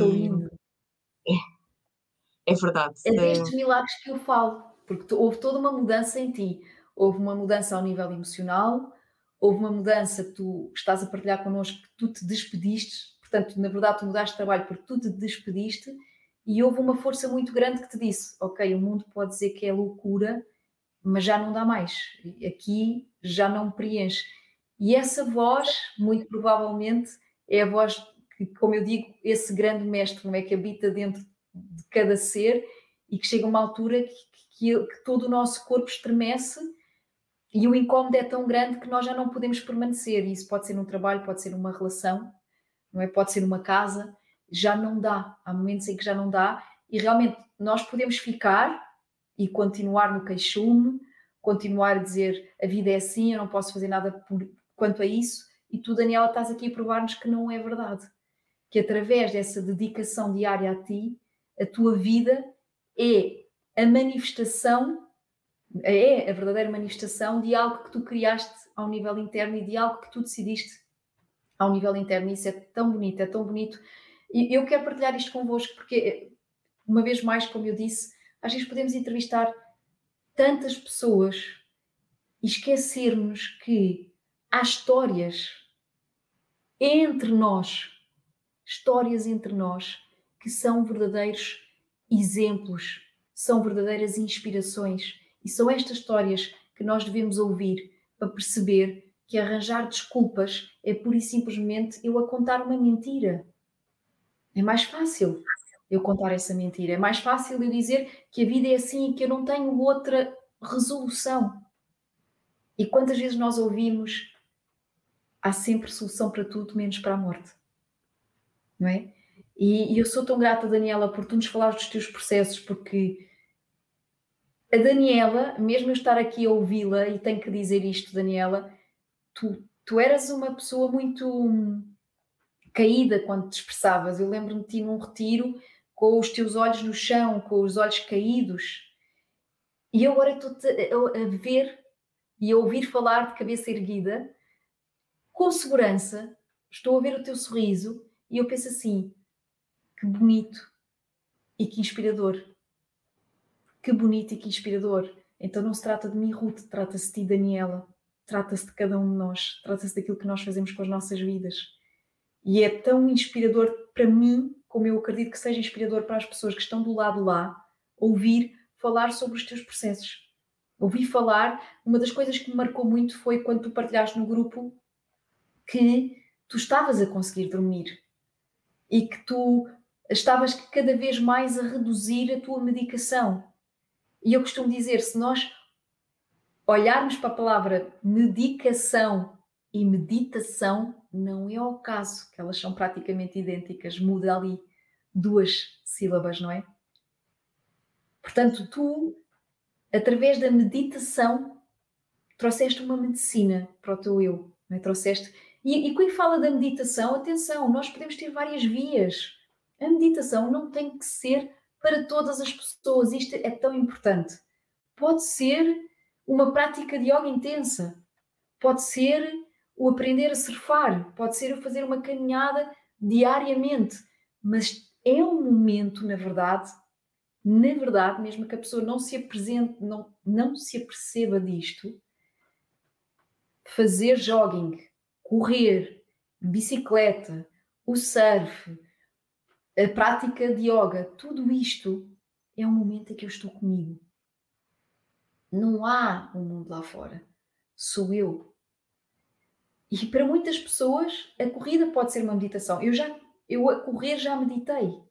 é, é verdade. É destes milagres que eu falo, porque houve toda uma mudança em ti. Houve uma mudança ao nível emocional, houve uma mudança, tu estás a partilhar connosco que tu te despediste, portanto, na verdade, tu mudaste de trabalho porque tu te despediste e houve uma força muito grande que te disse: Ok, o mundo pode dizer que é loucura, mas já não dá mais. Aqui já não preenche. E essa voz, muito provavelmente, é a voz que, como eu digo, esse grande mestre, não é? Que habita dentro de cada ser e que chega a uma altura que, que, que todo o nosso corpo estremece e o incómodo é tão grande que nós já não podemos permanecer. E isso pode ser num trabalho, pode ser numa relação, não é? Pode ser numa casa. Já não dá. Há momentos em que já não dá. E realmente nós podemos ficar e continuar no queixume, continuar a dizer a vida é assim, eu não posso fazer nada por, quanto a isso. E tu, Daniela, estás aqui a provar-nos que não é verdade. Que através dessa dedicação diária a ti, a tua vida é a manifestação é a verdadeira manifestação de algo que tu criaste ao nível interno e de algo que tu decidiste ao nível interno. Isso é tão bonito, é tão bonito. E eu quero partilhar isto convosco porque, uma vez mais, como eu disse, às vezes podemos entrevistar tantas pessoas e esquecermos que há histórias entre nós, histórias entre nós, que são verdadeiros exemplos, são verdadeiras inspirações e são estas histórias que nós devemos ouvir para perceber que arranjar desculpas é pura e simplesmente eu a contar uma mentira. É mais fácil eu contar essa mentira. É mais fácil eu dizer que a vida é assim e que eu não tenho outra resolução. E quantas vezes nós ouvimos há sempre solução para tudo, menos para a morte. Não é? E, e eu sou tão grata, Daniela, por tu nos falares dos teus processos, porque a Daniela, mesmo eu estar aqui a ouvi-la, e tenho que dizer isto, Daniela, tu, tu eras uma pessoa muito hum, caída quando te expressavas. Eu lembro-me de ti num retiro com os teus olhos no chão, com os olhos caídos. E agora estou a ver e a ouvir falar de cabeça erguida, com segurança, estou a ver o teu sorriso e eu penso assim: que bonito e que inspirador que bonito e que inspirador. Então não se trata de mim, Ruth, trata-se de ti, Daniela. Trata-se de cada um de nós. Trata-se daquilo que nós fazemos com as nossas vidas. E é tão inspirador para mim, como eu acredito que seja inspirador para as pessoas que estão do lado lá, ouvir falar sobre os teus processos. Ouvi falar, uma das coisas que me marcou muito foi quando tu partilhaste no grupo que tu estavas a conseguir dormir e que tu estavas cada vez mais a reduzir a tua medicação e eu costumo dizer: se nós olharmos para a palavra medicação e meditação, não é o caso, que elas são praticamente idênticas, muda ali duas sílabas, não é? Portanto, tu, através da meditação, trouxeste uma medicina para o teu eu, não é? Trouxeste. E, e quando fala da meditação, atenção, nós podemos ter várias vias. A meditação não tem que ser para todas as pessoas. Isto é tão importante. Pode ser uma prática de yoga intensa, pode ser o aprender a surfar, pode ser o fazer uma caminhada diariamente, mas é um momento, na verdade, na verdade, mesmo que a pessoa não se apresente, não, não se aperceba disto, fazer jogging, correr, bicicleta, o surf, a prática de yoga, tudo isto é um momento em que eu estou comigo. Não há um mundo lá fora. Sou eu. E para muitas pessoas, a corrida pode ser uma meditação. Eu já, eu a correr já meditei.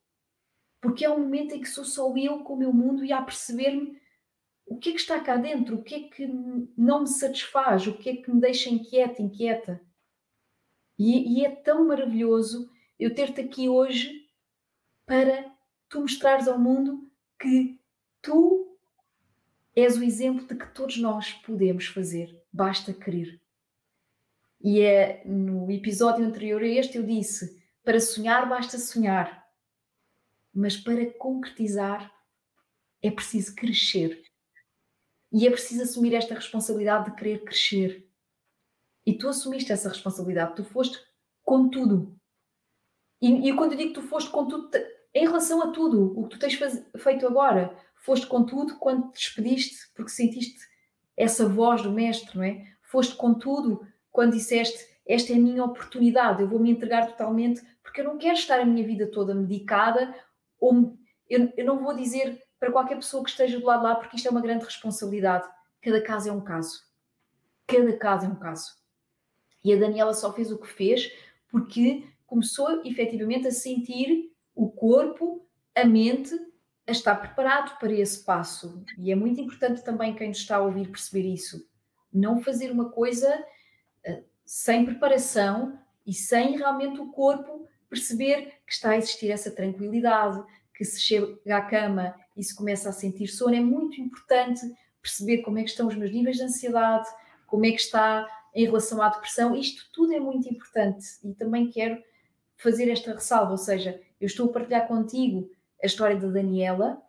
Porque é um momento em que sou só eu com o meu mundo e a perceber-me o que é que está cá dentro, o que é que não me satisfaz, o que é que me deixa inquieta, inquieta. E, e é tão maravilhoso eu ter-te aqui hoje para tu mostrares ao mundo que tu és o exemplo de que todos nós podemos fazer, basta querer. E é no episódio anterior a este eu disse: para sonhar basta sonhar, mas para concretizar é preciso crescer. E é preciso assumir esta responsabilidade de querer crescer. E tu assumiste essa responsabilidade, tu foste com tudo. E, e quando eu digo que tu foste com tudo, em relação a tudo o que tu tens faz, feito agora, foste com tudo quando te despediste, porque sentiste essa voz do mestre, não é? Foste com tudo quando disseste: Esta é a minha oportunidade, eu vou me entregar totalmente, porque eu não quero estar a minha vida toda medicada, ou eu, eu não vou dizer para qualquer pessoa que esteja do lado lá, porque isto é uma grande responsabilidade. Cada caso é um caso. Cada caso é um caso. E a Daniela só fez o que fez porque começou efetivamente a sentir o corpo, a mente, a estar preparado para esse passo. E é muito importante também quem nos está a ouvir perceber isso. Não fazer uma coisa uh, sem preparação e sem realmente o corpo perceber que está a existir essa tranquilidade, que se chega à cama e se começa a sentir sono. É muito importante perceber como é que estão os meus níveis de ansiedade, como é que está em relação à depressão. Isto tudo é muito importante e também quero fazer esta ressalva, ou seja, eu estou a partilhar contigo a história da Daniela,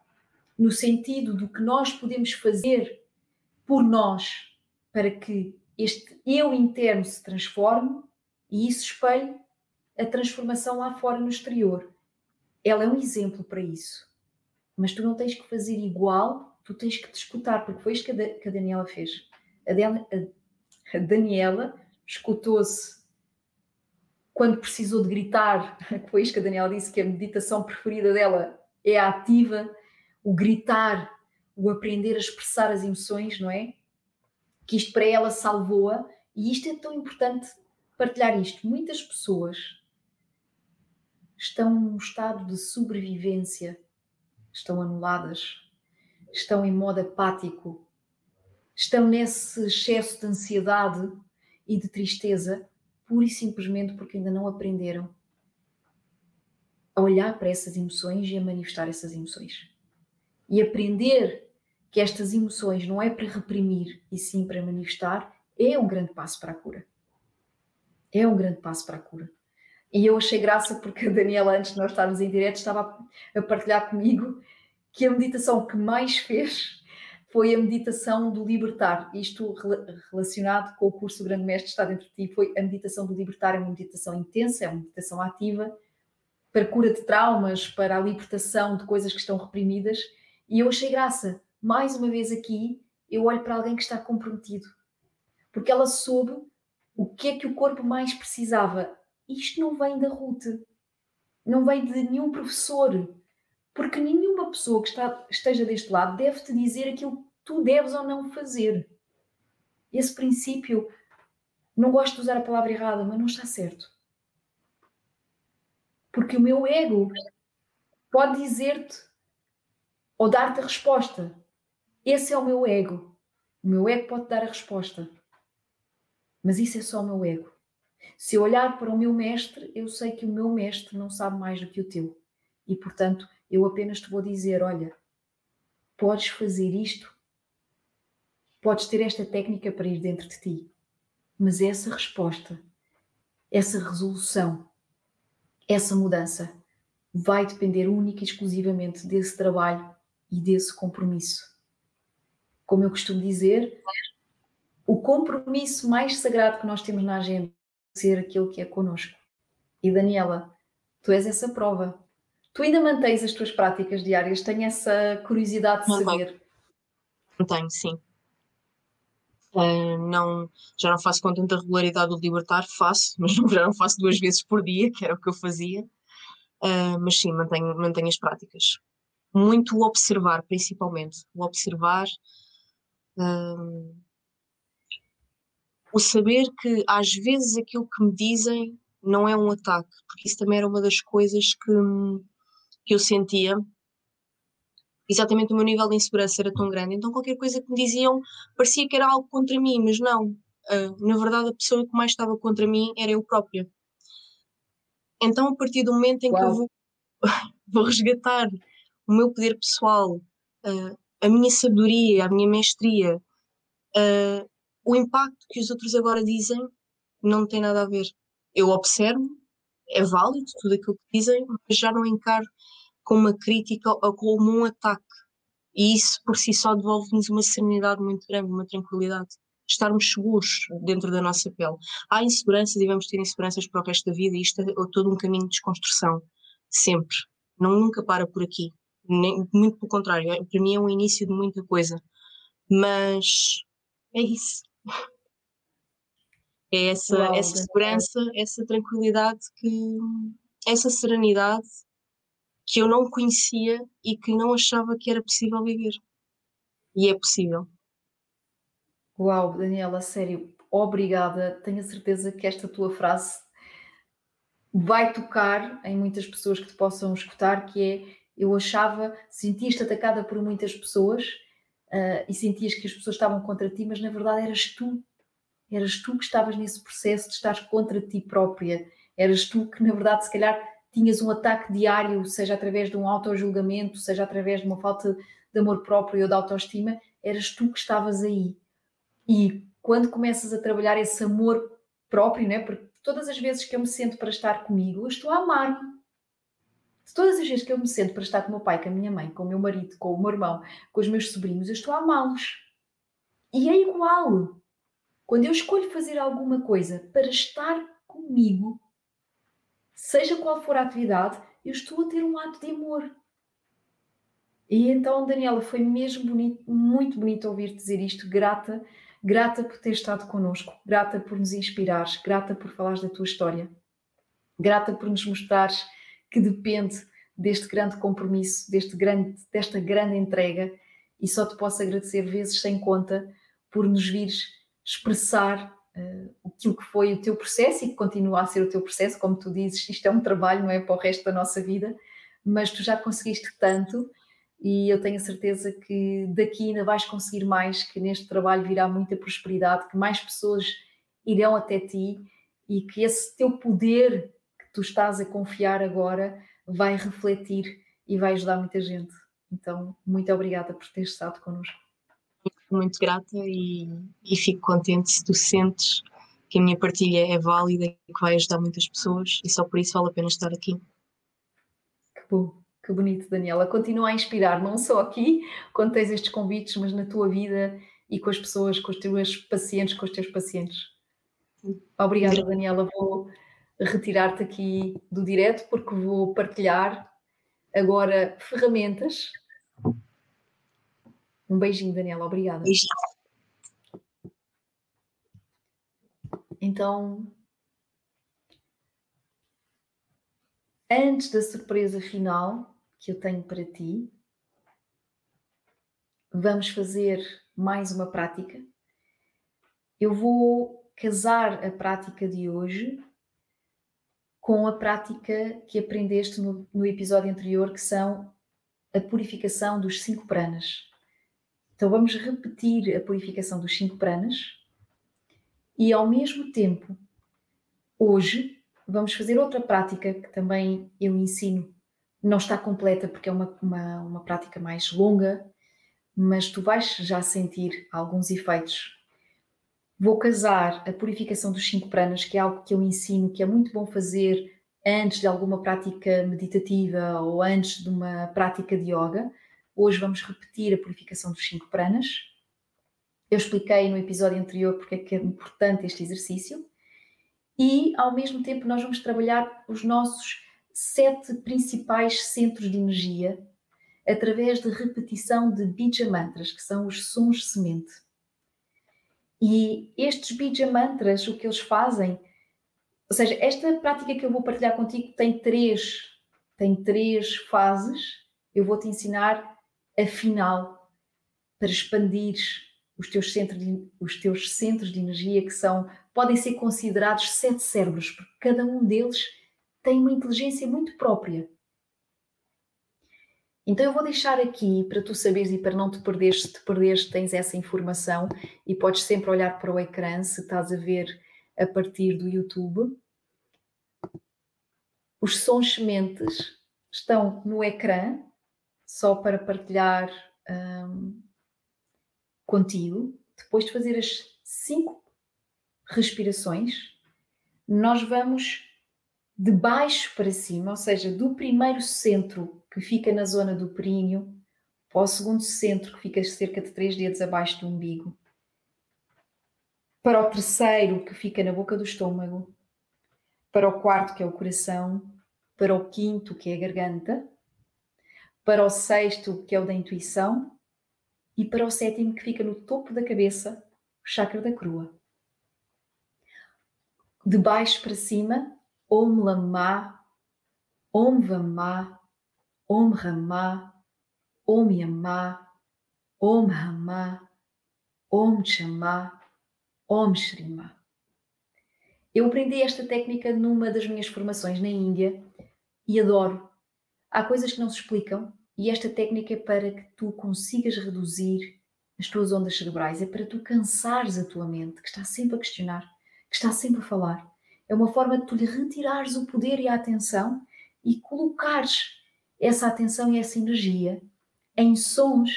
no sentido do que nós podemos fazer por nós para que este eu interno se transforme e isso espelhe a transformação lá fora no exterior. Ela é um exemplo para isso. Mas tu não tens que fazer igual, tu tens que te escutar, porque foi isto que a, Daniela fez. A Daniela escutou-se quando precisou de gritar, [laughs] foi isto que a Daniela disse, que a meditação preferida dela é a ativa, o gritar, o aprender a expressar as emoções, não é? Que isto para ela salvou-a, e isto é tão importante partilhar isto. Muitas pessoas estão num estado de sobrevivência, estão anuladas, estão em modo apático, estão nesse excesso de ansiedade e de tristeza pura e simplesmente porque ainda não aprenderam a olhar para essas emoções e a manifestar essas emoções. E aprender que estas emoções não é para reprimir e sim para manifestar é um grande passo para a cura. É um grande passo para a cura. E eu achei graça porque a Daniela, antes de nós estarmos em direto, estava a partilhar comigo que a meditação que mais fez foi a meditação do libertar. Isto relacionado com o curso Grande Mestre está dentro de ti, foi a meditação do libertar, é uma meditação intensa, é uma meditação ativa, para cura de traumas, para a libertação de coisas que estão reprimidas. E eu achei graça. Mais uma vez aqui, eu olho para alguém que está comprometido. Porque ela soube o que é que o corpo mais precisava. Isto não vem da Ruth, não vem de nenhum professor, porque nenhuma pessoa que está, esteja deste lado deve te dizer aquilo que tu deves ou não fazer. Esse princípio, não gosto de usar a palavra errada, mas não está certo. Porque o meu ego pode dizer-te ou dar-te a resposta. Esse é o meu ego. O meu ego pode dar a resposta. Mas isso é só o meu ego. Se eu olhar para o meu mestre, eu sei que o meu mestre não sabe mais do que o teu. E, portanto, eu apenas te vou dizer: olha, podes fazer isto, podes ter esta técnica para ir dentro de ti, mas essa resposta, essa resolução, essa mudança vai depender única e exclusivamente desse trabalho e desse compromisso. Como eu costumo dizer, o compromisso mais sagrado que nós temos na agenda é ser aquele que é connosco. E Daniela, tu és essa prova. Tu ainda mantens as tuas práticas diárias? Tenho essa curiosidade de saber. Mantenho, sim. Uh, não, já não faço com tanta regularidade o libertar, faço, mas [laughs] já não faço duas vezes por dia, que era o que eu fazia. Uh, mas sim, mantenho, mantenho as práticas. Muito o observar, principalmente. O observar. Uh, o saber que às vezes aquilo que me dizem não é um ataque, porque isso também era uma das coisas que, que eu sentia. Exatamente o meu nível de insegurança era tão grande, então qualquer coisa que me diziam parecia que era algo contra mim, mas não. Uh, na verdade, a pessoa que mais estava contra mim era eu própria. Então, a partir do momento em Uau. que eu vou, [laughs] vou, resgatar o meu poder pessoal, uh, a minha sabedoria, a minha mestria, uh, o impacto que os outros agora dizem não tem nada a ver. Eu observo, é válido tudo aquilo que dizem, mas já não encaro como uma crítica ou como um ataque. E isso por si só devolve-nos uma serenidade muito grande, uma tranquilidade. Estarmos seguros dentro da nossa pele. Há inseguranças e vamos ter inseguranças para o resto da vida, e isto é todo um caminho de desconstrução. Sempre. Não nunca para por aqui. Nem, muito pelo contrário. É, para mim é um início de muita coisa. Mas é isso. [laughs] É essa, Uau, essa segurança, essa tranquilidade, que, essa serenidade que eu não conhecia e que não achava que era possível viver. E é possível. Uau, Daniela, sério, obrigada. Tenho a certeza que esta tua frase vai tocar em muitas pessoas que te possam escutar, que é eu achava, sentias-te atacada por muitas pessoas uh, e sentias que as pessoas estavam contra ti, mas na verdade eras tu. Eras tu que estavas nesse processo de estar contra ti própria. Eras tu que, na verdade, se calhar tinhas um ataque diário, seja através de um auto-julgamento, seja através de uma falta de amor próprio ou de autoestima, eras tu que estavas aí. E quando começas a trabalhar esse amor próprio, né? porque todas as vezes que eu me sento para estar comigo, eu estou a amar-me. Todas as vezes que eu me sento para estar com o meu pai, com a minha mãe, com o meu marido, com o meu irmão, com os meus sobrinhos, eu estou a amá-los. E é igual. Quando eu escolho fazer alguma coisa para estar comigo, seja qual for a atividade, eu estou a ter um ato de amor. E então, Daniela, foi mesmo bonito, muito bonito ouvir dizer isto. Grata, grata por ter estado connosco, grata por nos inspirares, grata por falares da tua história, grata por nos mostrares que depende deste grande compromisso, deste grande, desta grande entrega, e só te posso agradecer vezes sem conta por nos vires expressar aquilo que foi o teu processo e que continua a ser o teu processo, como tu dizes, isto é um trabalho, não é para o resto da nossa vida, mas tu já conseguiste tanto e eu tenho a certeza que daqui ainda vais conseguir mais, que neste trabalho virá muita prosperidade, que mais pessoas irão até ti e que esse teu poder tu estás a confiar agora vai refletir e vai ajudar muita gente. Então, muito obrigada por teres estado connosco. Muito grata e, e fico contente se tu sentes que a minha partilha é válida e que vai ajudar muitas pessoas e só por isso vale a pena estar aqui. Que bom, que bonito, Daniela. Continua a inspirar, não só aqui, quando tens estes convites, mas na tua vida e com as pessoas, com os teus pacientes, com os teus pacientes. Obrigada, Daniela. Vou retirar-te aqui do direto porque vou partilhar agora ferramentas. Um beijinho, Daniela, obrigada. Beijinho. Então, antes da surpresa final que eu tenho para ti, vamos fazer mais uma prática. Eu vou casar a prática de hoje com a prática que aprendeste no, no episódio anterior, que são a purificação dos cinco pranas. Então vamos repetir a purificação dos cinco pranas e ao mesmo tempo, hoje, vamos fazer outra prática que também eu ensino. Não está completa porque é uma, uma, uma prática mais longa, mas tu vais já sentir alguns efeitos Vou casar a purificação dos cinco pranas, que é algo que eu ensino, que é muito bom fazer antes de alguma prática meditativa ou antes de uma prática de yoga. Hoje vamos repetir a purificação dos cinco pranas. Eu expliquei no episódio anterior porque é que é importante este exercício. E, ao mesmo tempo, nós vamos trabalhar os nossos sete principais centros de energia através de repetição de bija mantras, que são os sons semente. E estes bija mantras, o que eles fazem, ou seja, esta prática que eu vou partilhar contigo tem três, tem três fases. Eu vou te ensinar a final para expandir os teus centros de, os teus centros de energia que são podem ser considerados sete cérebros, porque cada um deles tem uma inteligência muito própria. Então eu vou deixar aqui para tu saberes e para não te perderes, se te perderes tens essa informação e podes sempre olhar para o ecrã se estás a ver a partir do YouTube. Os sons sementes estão no ecrã, só para partilhar hum, contigo. Depois de fazer as cinco respirações, nós vamos de baixo para cima, ou seja, do primeiro centro que fica na zona do períneo, para o segundo centro, que fica cerca de três dedos abaixo do umbigo, para o terceiro, que fica na boca do estômago, para o quarto, que é o coração, para o quinto, que é a garganta, para o sexto, que é o da intuição, e para o sétimo, que fica no topo da cabeça, o chakra da crua. De baixo para cima, Om Lama, Om Vama, Om Rama, Om Yama, Om Rama, Om Chama, Om Shrima. Eu aprendi esta técnica numa das minhas formações na Índia e adoro. Há coisas que não se explicam e esta técnica é para que tu consigas reduzir as tuas ondas cerebrais, é para tu cansares a tua mente, que está sempre a questionar, que está sempre a falar. É uma forma de tu lhe retirares o poder e a atenção e colocares essa atenção e essa energia em sons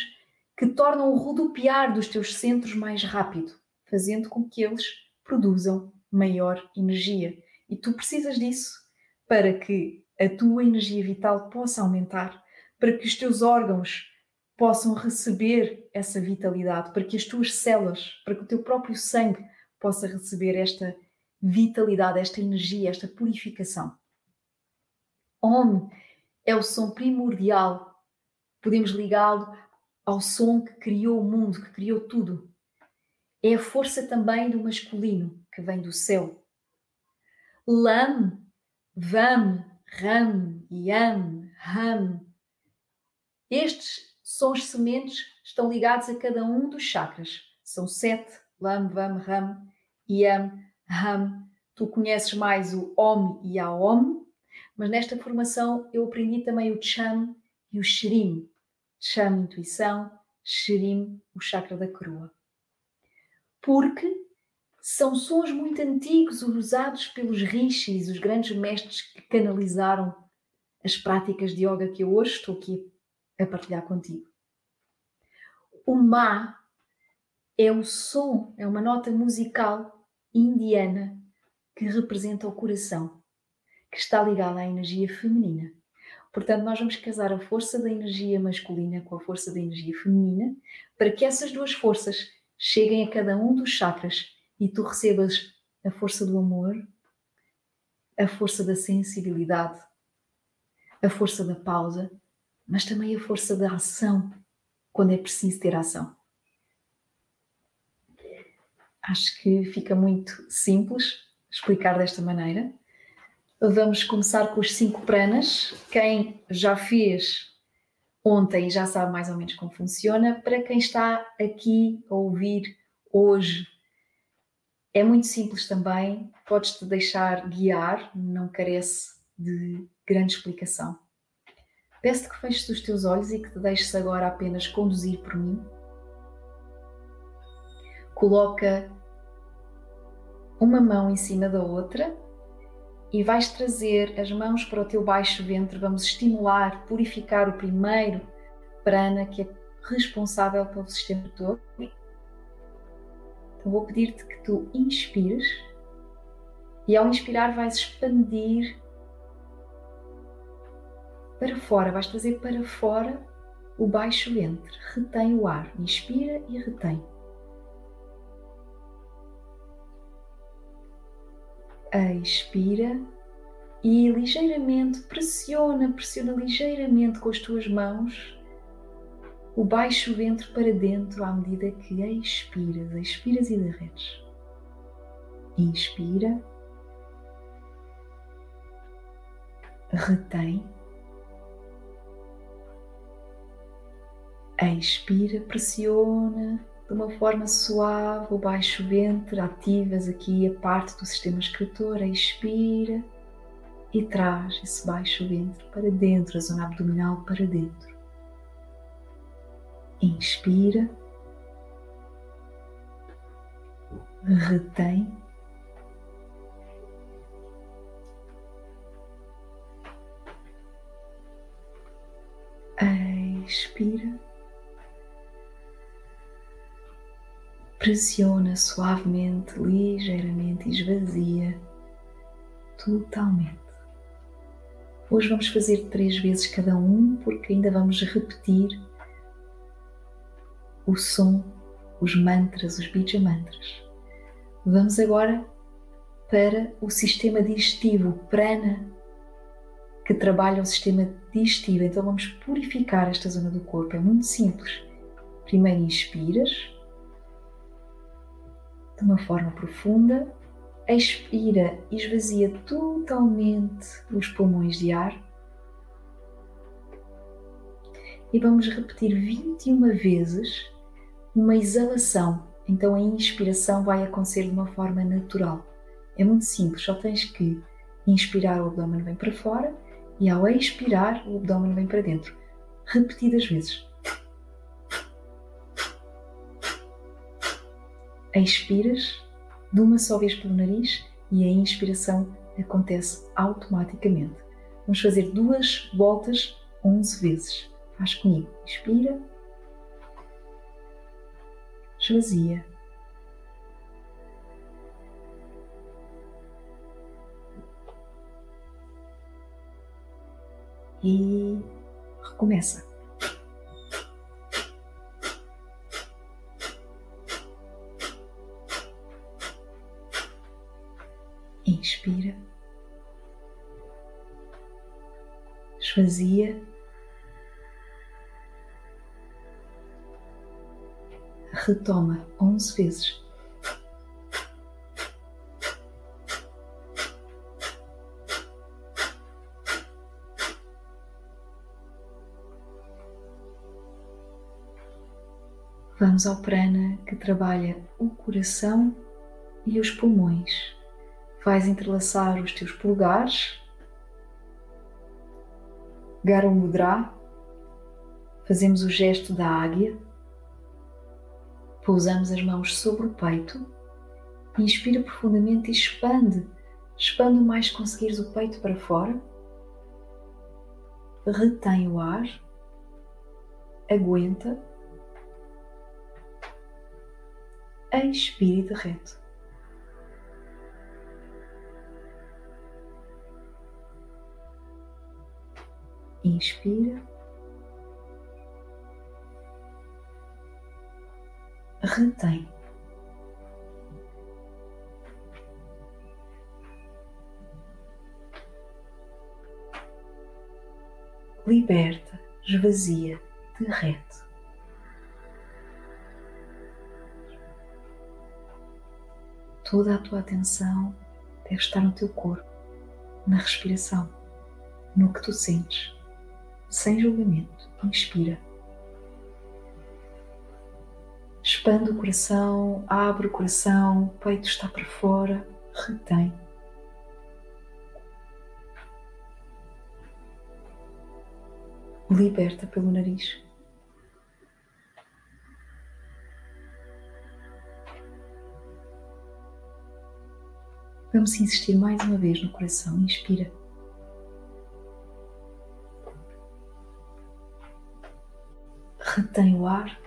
que tornam o rodopiar dos teus centros mais rápido, fazendo com que eles produzam maior energia. E tu precisas disso para que a tua energia vital possa aumentar, para que os teus órgãos possam receber essa vitalidade, para que as tuas células, para que o teu próprio sangue possa receber esta vitalidade, esta energia, esta purificação. Om é o som primordial. Podemos ligá-lo ao som que criou o mundo, que criou tudo. É a força também do masculino, que vem do céu. Lam, Vam, Ram, Yam, Ham. Estes sons sementes estão ligados a cada um dos chakras. São sete: Lam, Vam, Ram, Yam, Ham. Tu conheces mais o Om e a Om, mas nesta formação eu aprendi também o Cham e o Shrim. Cham, intuição, Shrim, o chakra da coroa. Porque são sons muito antigos usados pelos rishis, os grandes mestres que canalizaram as práticas de yoga que eu hoje estou aqui a partilhar contigo. O Ma é o som, é uma nota musical indiana que representa o coração, que está ligada à energia feminina. Portanto, nós vamos casar a força da energia masculina com a força da energia feminina para que essas duas forças cheguem a cada um dos chakras e tu recebas a força do amor, a força da sensibilidade, a força da pausa, mas também a força da ação, quando é preciso ter ação. Acho que fica muito simples explicar desta maneira. Vamos começar com os cinco pranas. Quem já fez ontem já sabe mais ou menos como funciona. Para quem está aqui a ouvir hoje, é muito simples também. Podes-te deixar guiar, não carece de grande explicação. Peço-te que feches os teus olhos e que te deixes agora apenas conduzir por mim coloca uma mão em cima da outra e vais trazer as mãos para o teu baixo ventre. Vamos estimular, purificar o primeiro prana que é responsável pelo sistema todo. Então vou pedir-te que tu inspires e ao inspirar vais expandir para fora, vais trazer para fora o baixo ventre. Retém o ar, inspira e retém. expira e ligeiramente pressiona, pressiona ligeiramente com as tuas mãos o baixo ventre para dentro à medida que expiras, expiras e derretes. Inspira, retém, expira, pressiona de uma forma suave o baixo ventre, ativas aqui a parte do sistema excretor, expira e traz esse baixo ventre para dentro, a zona abdominal para dentro. Inspira, retém. Expira. Pressiona suavemente, ligeiramente e esvazia totalmente. Hoje vamos fazer três vezes cada um, porque ainda vamos repetir o som, os mantras, os bija mantras. Vamos agora para o sistema digestivo, prana, que trabalha o sistema digestivo. Então vamos purificar esta zona do corpo. É muito simples. Primeiro inspiras de uma forma profunda, expira e esvazia totalmente os pulmões de ar. E vamos repetir 21 vezes uma exalação então a inspiração vai acontecer de uma forma natural. É muito simples, só tens que inspirar, o abdômen vem para fora e ao expirar, o abdômen vem para dentro, repetidas vezes. Expiras de uma só vez pelo nariz e a inspiração acontece automaticamente. Vamos fazer duas voltas 11 vezes. Faz comigo. Inspira. Esvazia. E recomeça. Inspira. Esvazia. Retoma onze vezes. Vamos ao prana que trabalha o coração e os pulmões. Vais entrelaçar os teus polegares, Garo Mudra, fazemos o gesto da águia, pousamos as mãos sobre o peito, inspira profundamente e expande, expande o mais conseguires o peito para fora, retém o ar, aguenta, expire e derrete. Inspira. Retém. Liberta, esvazia, derrete. Toda a tua atenção deve estar no teu corpo, na respiração, no que tu sentes sem julgamento. Inspira. Expande o coração, abre o coração, o peito está para fora, retém. Liberta pelo nariz. Vamos insistir mais uma vez no coração. Inspira. Retém o ar,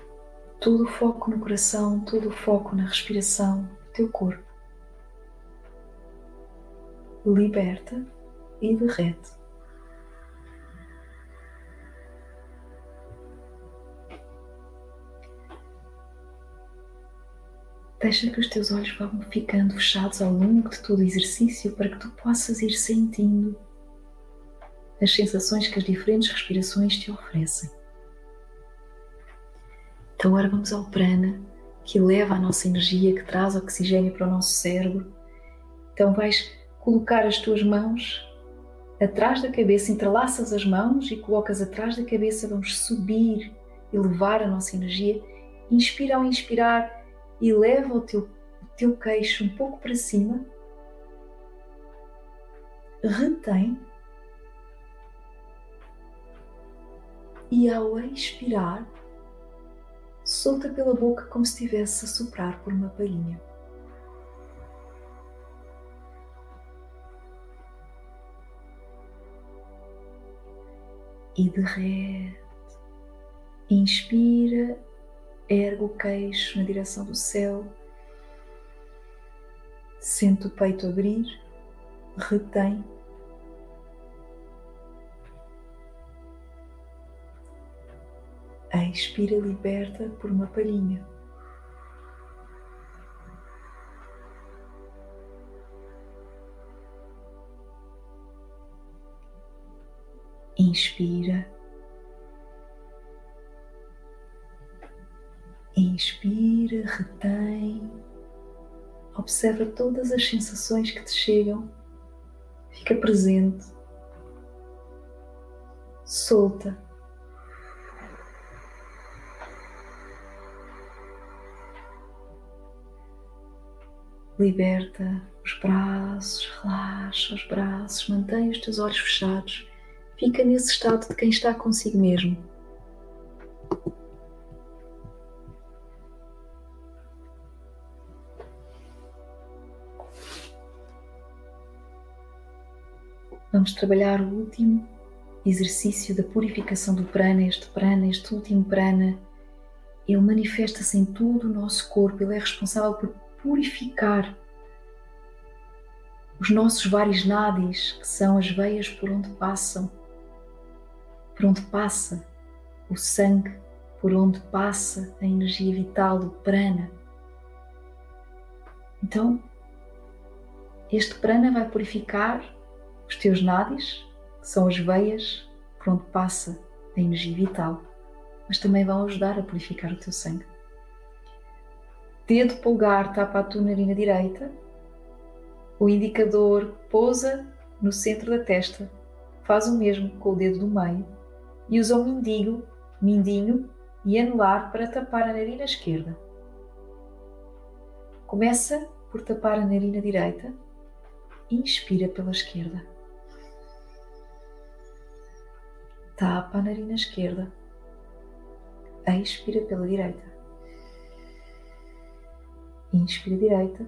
todo o foco no coração, todo o foco na respiração do teu corpo. Liberta e derrete. Deixa que os teus olhos vão ficando fechados ao longo de todo o exercício para que tu possas ir sentindo as sensações que as diferentes respirações te oferecem. Então agora vamos ao prana, que leva a nossa energia, que traz oxigênio para o nosso cérebro. Então vais colocar as tuas mãos atrás da cabeça, entrelaças as mãos e colocas atrás da cabeça, vamos subir e levar a nossa energia. Inspira ao inspirar e leva o teu, o teu queixo um pouco para cima. Retém. E ao expirar, solta pela boca como se estivesse a soprar por uma palhinha. E derrete. Inspira, ergue o queixo na direção do céu, sente o peito abrir, retém Expira liberta por uma palhinha. Inspira. Inspira, retém. Observa todas as sensações que te chegam. Fica presente. Solta. Liberta os braços, relaxa os braços, mantém os teus olhos fechados. Fica nesse estado de quem está consigo mesmo. Vamos trabalhar o último exercício da purificação do prana. Este prana, este último prana, ele manifesta-se em todo o nosso corpo. Ele é responsável por purificar os nossos vários nadis, que são as veias por onde passam, por onde passa o sangue, por onde passa a energia vital, o prana. Então, este prana vai purificar os teus nadis, que são as veias por onde passa a energia vital, mas também vão ajudar a purificar o teu sangue. Dedo polegar tapa a tua narina direita, o indicador pousa no centro da testa, faz o mesmo com o dedo do meio e usa o mindinho, mindinho e anular para tapar a narina esquerda. Começa por tapar a narina direita e inspira pela esquerda. Tapa a narina esquerda. Expira pela direita. Inspira direita.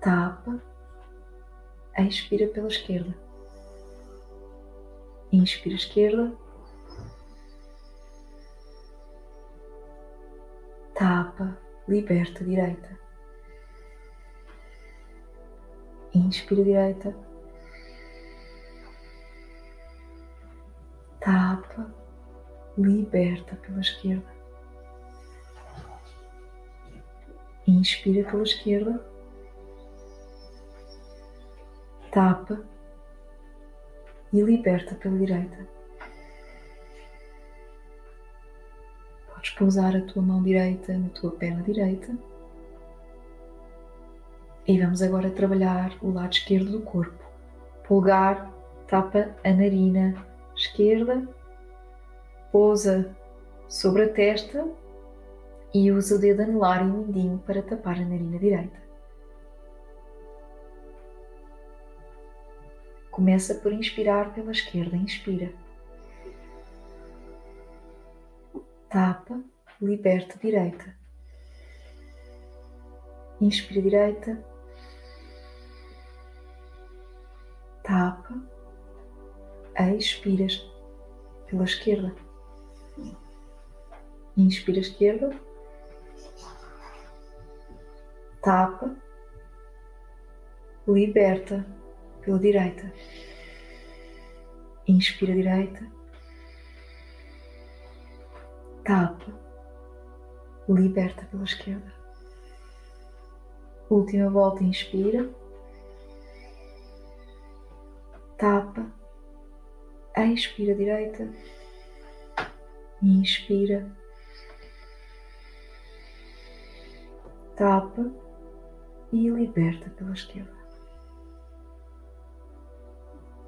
Tapa. Expira pela esquerda. Inspira esquerda. Tapa. Liberta direita. Inspira direita. tapa, liberta pela esquerda. Inspira pela esquerda, tapa e liberta pela direita. Podes pousar a tua mão direita na tua perna direita. E vamos agora trabalhar o lado esquerdo do corpo. Pulgar tapa a narina esquerda, pousa sobre a testa e usa o dedo anular e o mindinho para tapar a narina direita. Começa por inspirar pela esquerda, inspira. Tapa, liberta direita. Inspira direita. Tapa expiras pela esquerda. Inspira esquerda. Tapa. Liberta pela direita. Inspira direita. Tapa. Liberta pela esquerda. Última volta, inspira. Tapa expira direita, inspira, tapa e liberta pela esquerda.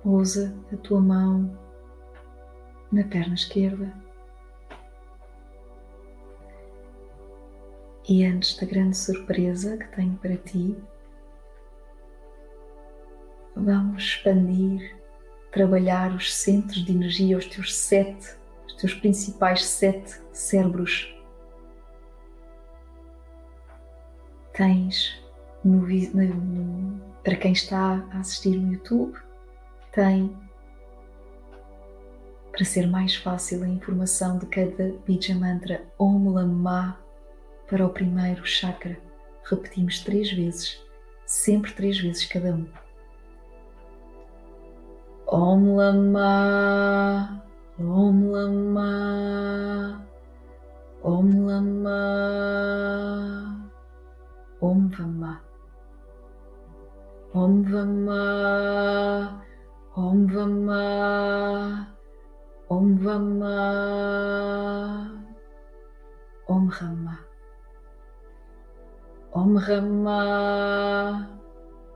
Pousa a tua mão na perna esquerda e antes da grande surpresa que tenho para ti, vamos expandir trabalhar os centros de energia, os teus sete, os teus principais sete cérebros. Tens, no, no, para quem está a assistir no YouTube, tem, para ser mais fácil a informação de cada Bija Mantra Om Lama para o primeiro chakra. Repetimos três vezes, sempre três vezes cada um. Om Lama, Om Lama, Om Lama, Om Vama, Om Vama, Om Vama, Om Rama, Om Rama,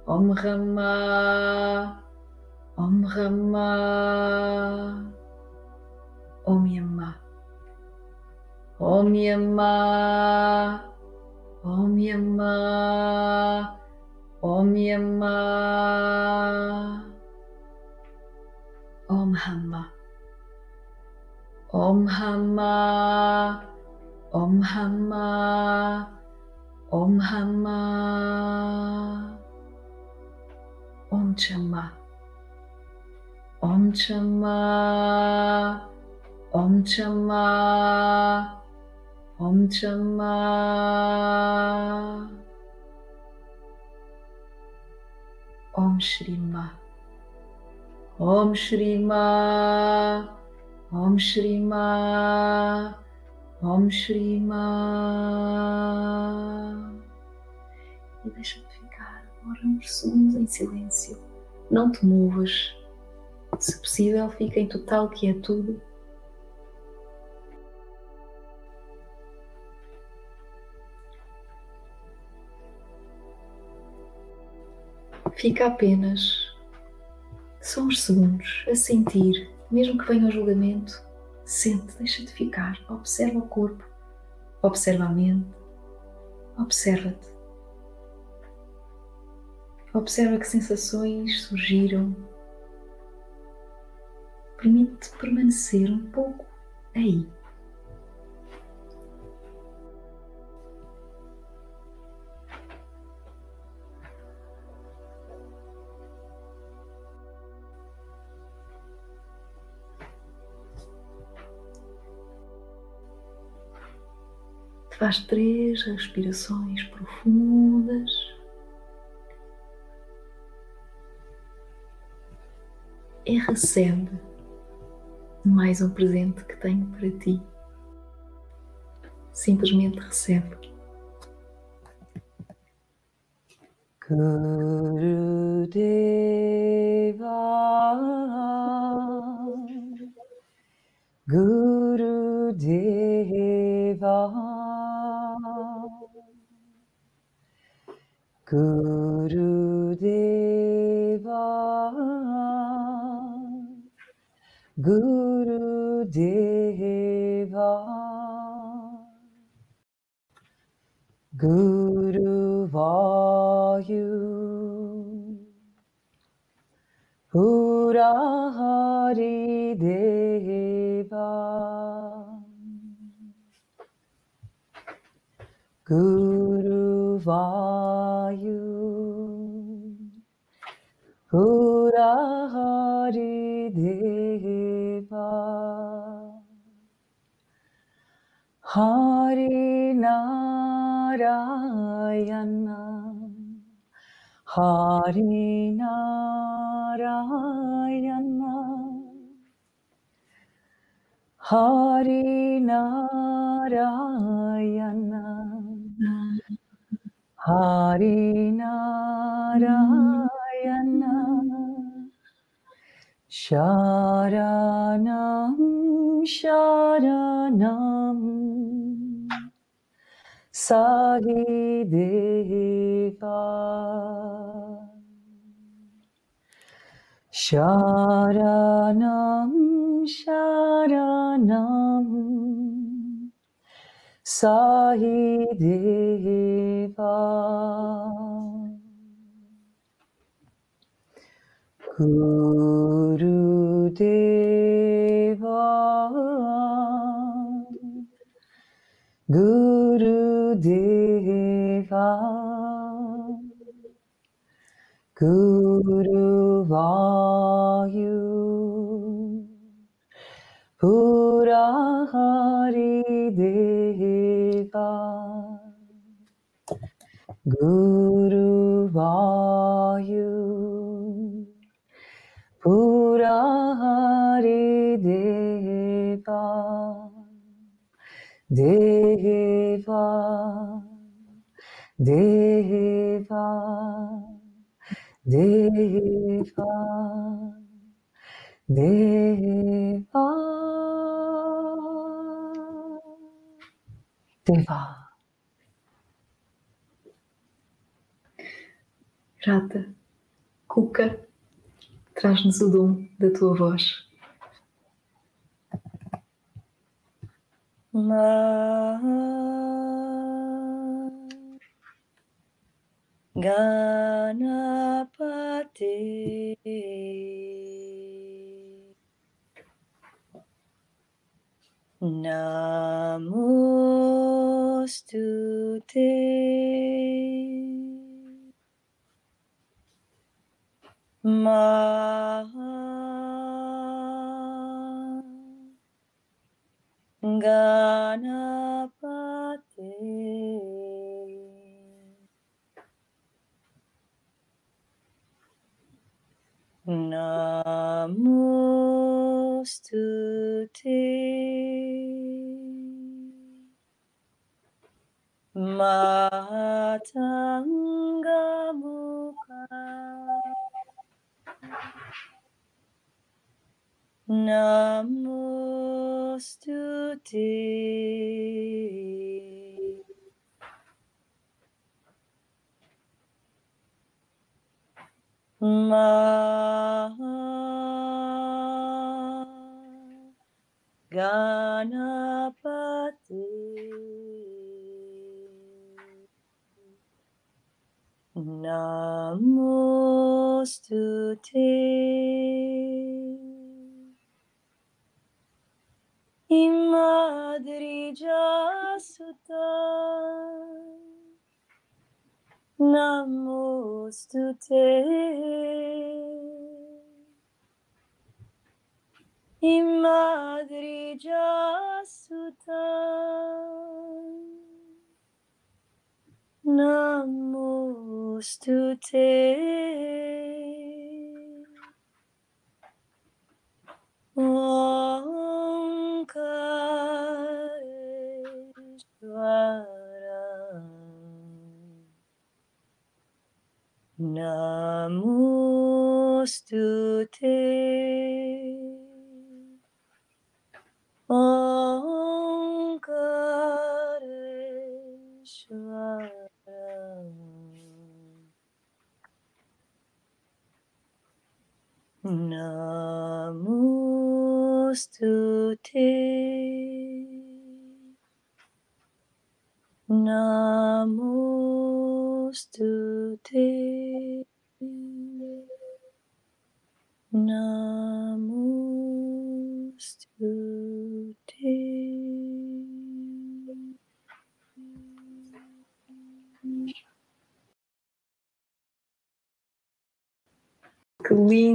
Om Rama. Om Rama Om Yama Om Yama Om Yama, Om Yama, Om Hamma, Om Hamma, Om Hamma, Om Hamma, Om Chamma, Om Chamma, Om Chamma. Om Chamma. Om Shrima. Om Shrima. Om Shrima. Om Shrima. E deixa-me ficar agora uns segundos em silêncio. Não te movas. Se possível, fica em total quietude Fica apenas só uns segundos a sentir, mesmo que venha o julgamento, sente, deixa-te ficar, observa o corpo, observa a mente, observa-te. Observa que sensações surgiram. Permite-te permanecer um pouco aí. Faz três respirações profundas. E recebe mais um presente que tenho para ti. Simplesmente recebe. Guru Deva Gurudeva Gurudeva Guruvayu Purahari Deva Guru Vayu Purahari Deva. Hari Narayana. Hari Narayana. Hari Narayana. Hari Narayana Sharanam Sharanam Sahideva Sharanam Sharanam Sahideva Guru Deva Guru Deva Guru Vayu Purahari Deva Guru Vayu Purahari Deva Deva Deva Deva Deva Deva Grata, Cuca, traz-nos o dom da tua voz. Ma Ganapate Namostu te Maha Ganapate Namostute Matanga Mukha Namostute Maha Ganapati Namostute Imadrija Sutta Namostute. Imadri Jasuta. Namostute.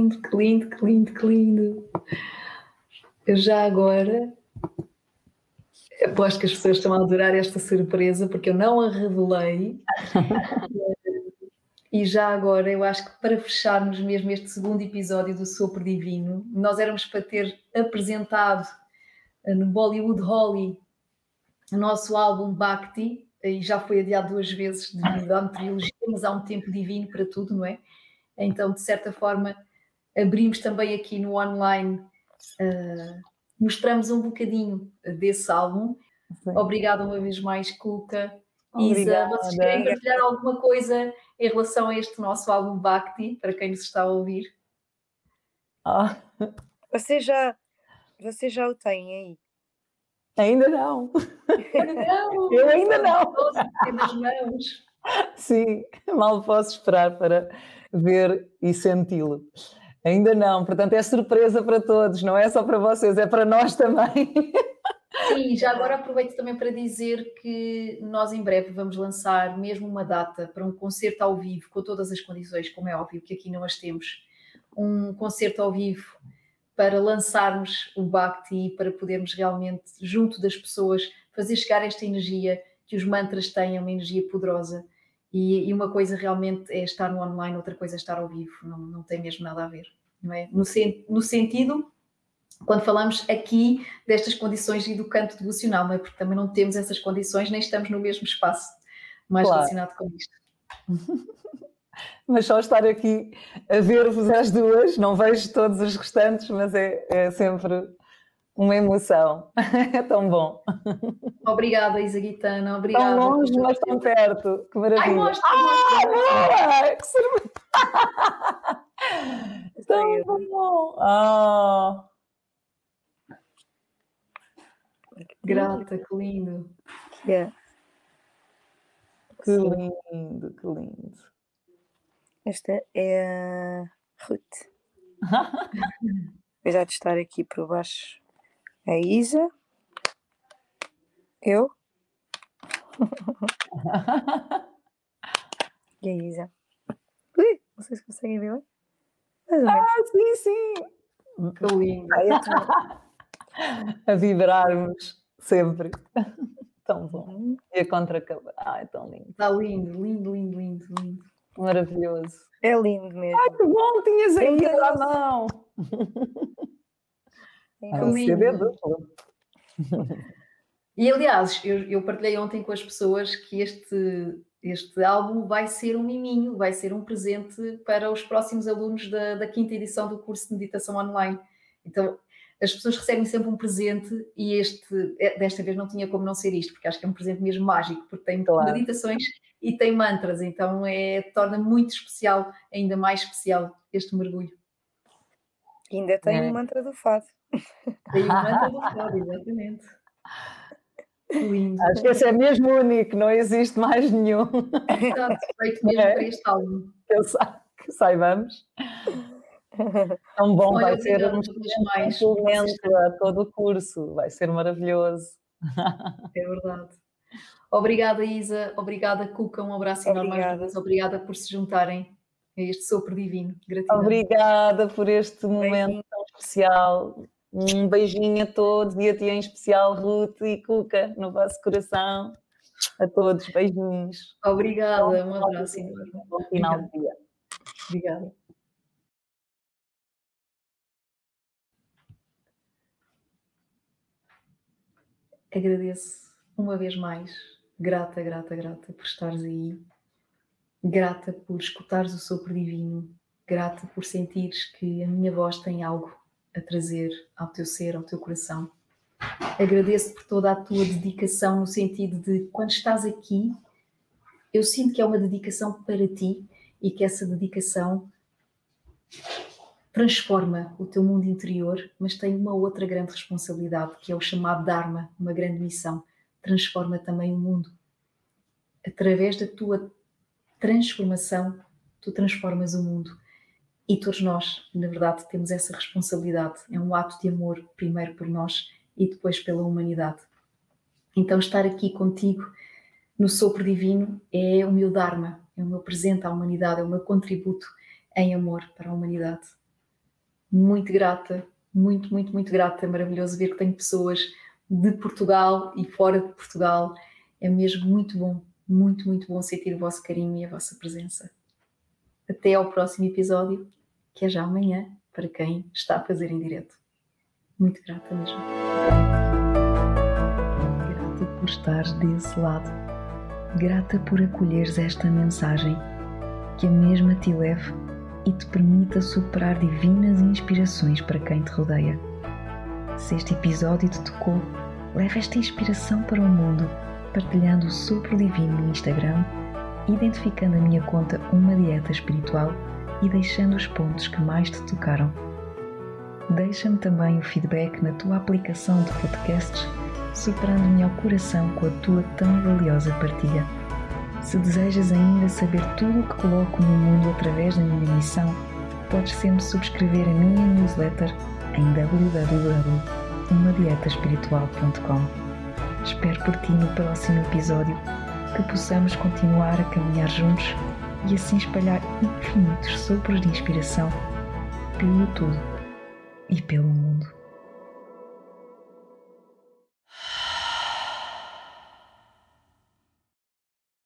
Lindo, que lindo, que lindo, que lindo. Eu já agora aposto que as pessoas estão a adorar esta surpresa porque eu não a revelei. [laughs] E já agora, eu acho que para fecharmos mesmo este segundo episódio do Sopro Divino, nós éramos para ter apresentado eh, no Bollywood Holly o nosso álbum Bhakti, e já foi adiado duas vezes devido à meteorologia, mas há um tempo divino para tudo, não é? Então, de certa forma, abrimos também aqui no online, uh, mostramos um bocadinho desse álbum. Sim. Obrigada uma vez mais, Cuca. Isa, Obrigada. vocês querem partilhar alguma coisa em relação a este nosso álbum Bhakti, para quem nos está a ouvir? Ah, Você já, você já o tem aí? ainda não. Não, [laughs] Eu ainda não. nas mãos. Sim, mal posso esperar para ver e senti-lo. Ainda não, portanto é surpresa para todos, não é só para vocês, é para nós também. Sim, já agora aproveito também para dizer que nós em breve vamos lançar mesmo uma data para um concerto ao vivo, com todas as condições, como é óbvio que aqui não as temos. Um concerto ao vivo para lançarmos o Bhakti, para podermos realmente, junto das pessoas, fazer chegar esta energia, que os mantras têm, uma energia poderosa. E, e uma coisa realmente é estar no online, outra coisa é estar ao vivo, não, não tem mesmo nada a ver, não é? No, sen- no sentido quando falamos aqui destas condições e do canto devocional, não é? Porque também não temos essas condições, nem estamos no mesmo espaço mais Claro. relacionado com isto. [laughs] Mas só estar aqui a ver-vos as duas, não vejo todos os restantes, mas é, é sempre uma emoção. É [laughs] tão bom. Obrigada, Isa Guitana, obrigada. Tão longe, mas tão perto. Que maravilha. Ai, mostra, mostra. Ah, que surpresa! [laughs] Tão bom! Ah, Grata, que lindo. Que é. que lindo, que lindo. Esta é a Ruth. [laughs] Vou já testar aqui por baixo a Isa. Eu. [laughs] e a Isa. Ui, vocês conseguem ver? Mais ou menos. ah, sim, sim. Que lindo. Ah. [laughs] A vibrarmos sempre. [laughs] Tão bom. E a contracapa. Ai, tão lindo. Está lindo, lindo, lindo, lindo, lindo. Maravilhoso. É lindo mesmo. Ai, que bom, tinhas à Deus. mão. Ah, lindo. CD duplo. E aliás, eu, eu partilhei ontem com as pessoas que este, este álbum vai ser um miminho, vai ser um presente para os próximos alunos da, da quinta edição do curso de meditação online. Então, as pessoas recebem sempre um presente e este, eh, desta vez não tinha como não ser isto, porque acho que é um presente mesmo mágico, porque tem Claro. meditações e tem mantras, então é, torna muito especial, ainda mais especial este mergulho. Ainda tem É. o mantra do fado. Tem do fado, exatamente. [laughs] Lindo. Acho que esse é mesmo único, não existe mais nenhum Exato, feito mesmo É. para este álbum. que, eu sa- que saibamos. Tão bom, Olha, vai ser um mais. complemento a todo o curso, vai ser maravilhoso. É verdade. Obrigada, Isa. Obrigada, Cuca. Um abraço enorme Obrigada. Obrigada por se juntarem a este sopro divino. Gratidão. Obrigada por este momento tão especial. Um beijinho a todos e a ti em especial, Ruth e Cuca, no vosso coração. A todos, beijinhos. Obrigada. Um abraço. Bom final de dia. Obrigada. Agradeço uma vez mais, grata, grata, grata por estares aí, grata por escutares o sopro divino, grata por sentires que a minha voz tem algo a trazer ao teu ser, ao teu coração. Agradeço por toda a tua dedicação no sentido de quando estás aqui, eu sinto que é uma dedicação para ti e que essa dedicação transforma o teu mundo interior, mas tem uma outra grande responsabilidade, que é o chamado Dharma, uma grande missão. Transforma também o mundo. Através da tua transformação, tu transformas o mundo. E todos nós, na verdade, temos essa responsabilidade. É um ato de amor, primeiro por nós e depois pela humanidade. Então, estar aqui contigo no sopro divino é o meu Dharma, é o meu presente à humanidade, é o meu contributo em amor para a humanidade. Muito grata, muito, muito, muito grata. É maravilhoso ver que tenho pessoas de Portugal e fora de Portugal. É mesmo muito bom, muito, muito bom sentir o vosso carinho e a vossa presença. Até ao próximo episódio, que é já amanhã, para quem está a fazer em direto. Muito grata mesmo. Grata por estares desse lado. Grata por acolheres esta mensagem, que a mesma te leve e te permita superar divinas inspirações para quem te rodeia. Se este episódio te tocou, leva esta inspiração para o mundo, partilhando o sopro divino no Instagram, identificando a minha conta Uma Dieta Espiritual e deixando os pontos que mais te tocaram. Deixa-me também o feedback na tua aplicação de podcasts, superando-me ao coração com a tua tão valiosa partilha. Se desejas ainda saber tudo o que coloco no mundo através da minha missão, podes sempre subscrever a minha newsletter em www.umadietaespiritual.com. Espero por ti no próximo episódio que possamos continuar a caminhar juntos e assim espalhar infinitos sopros de inspiração pelo tudo e pelo mundo.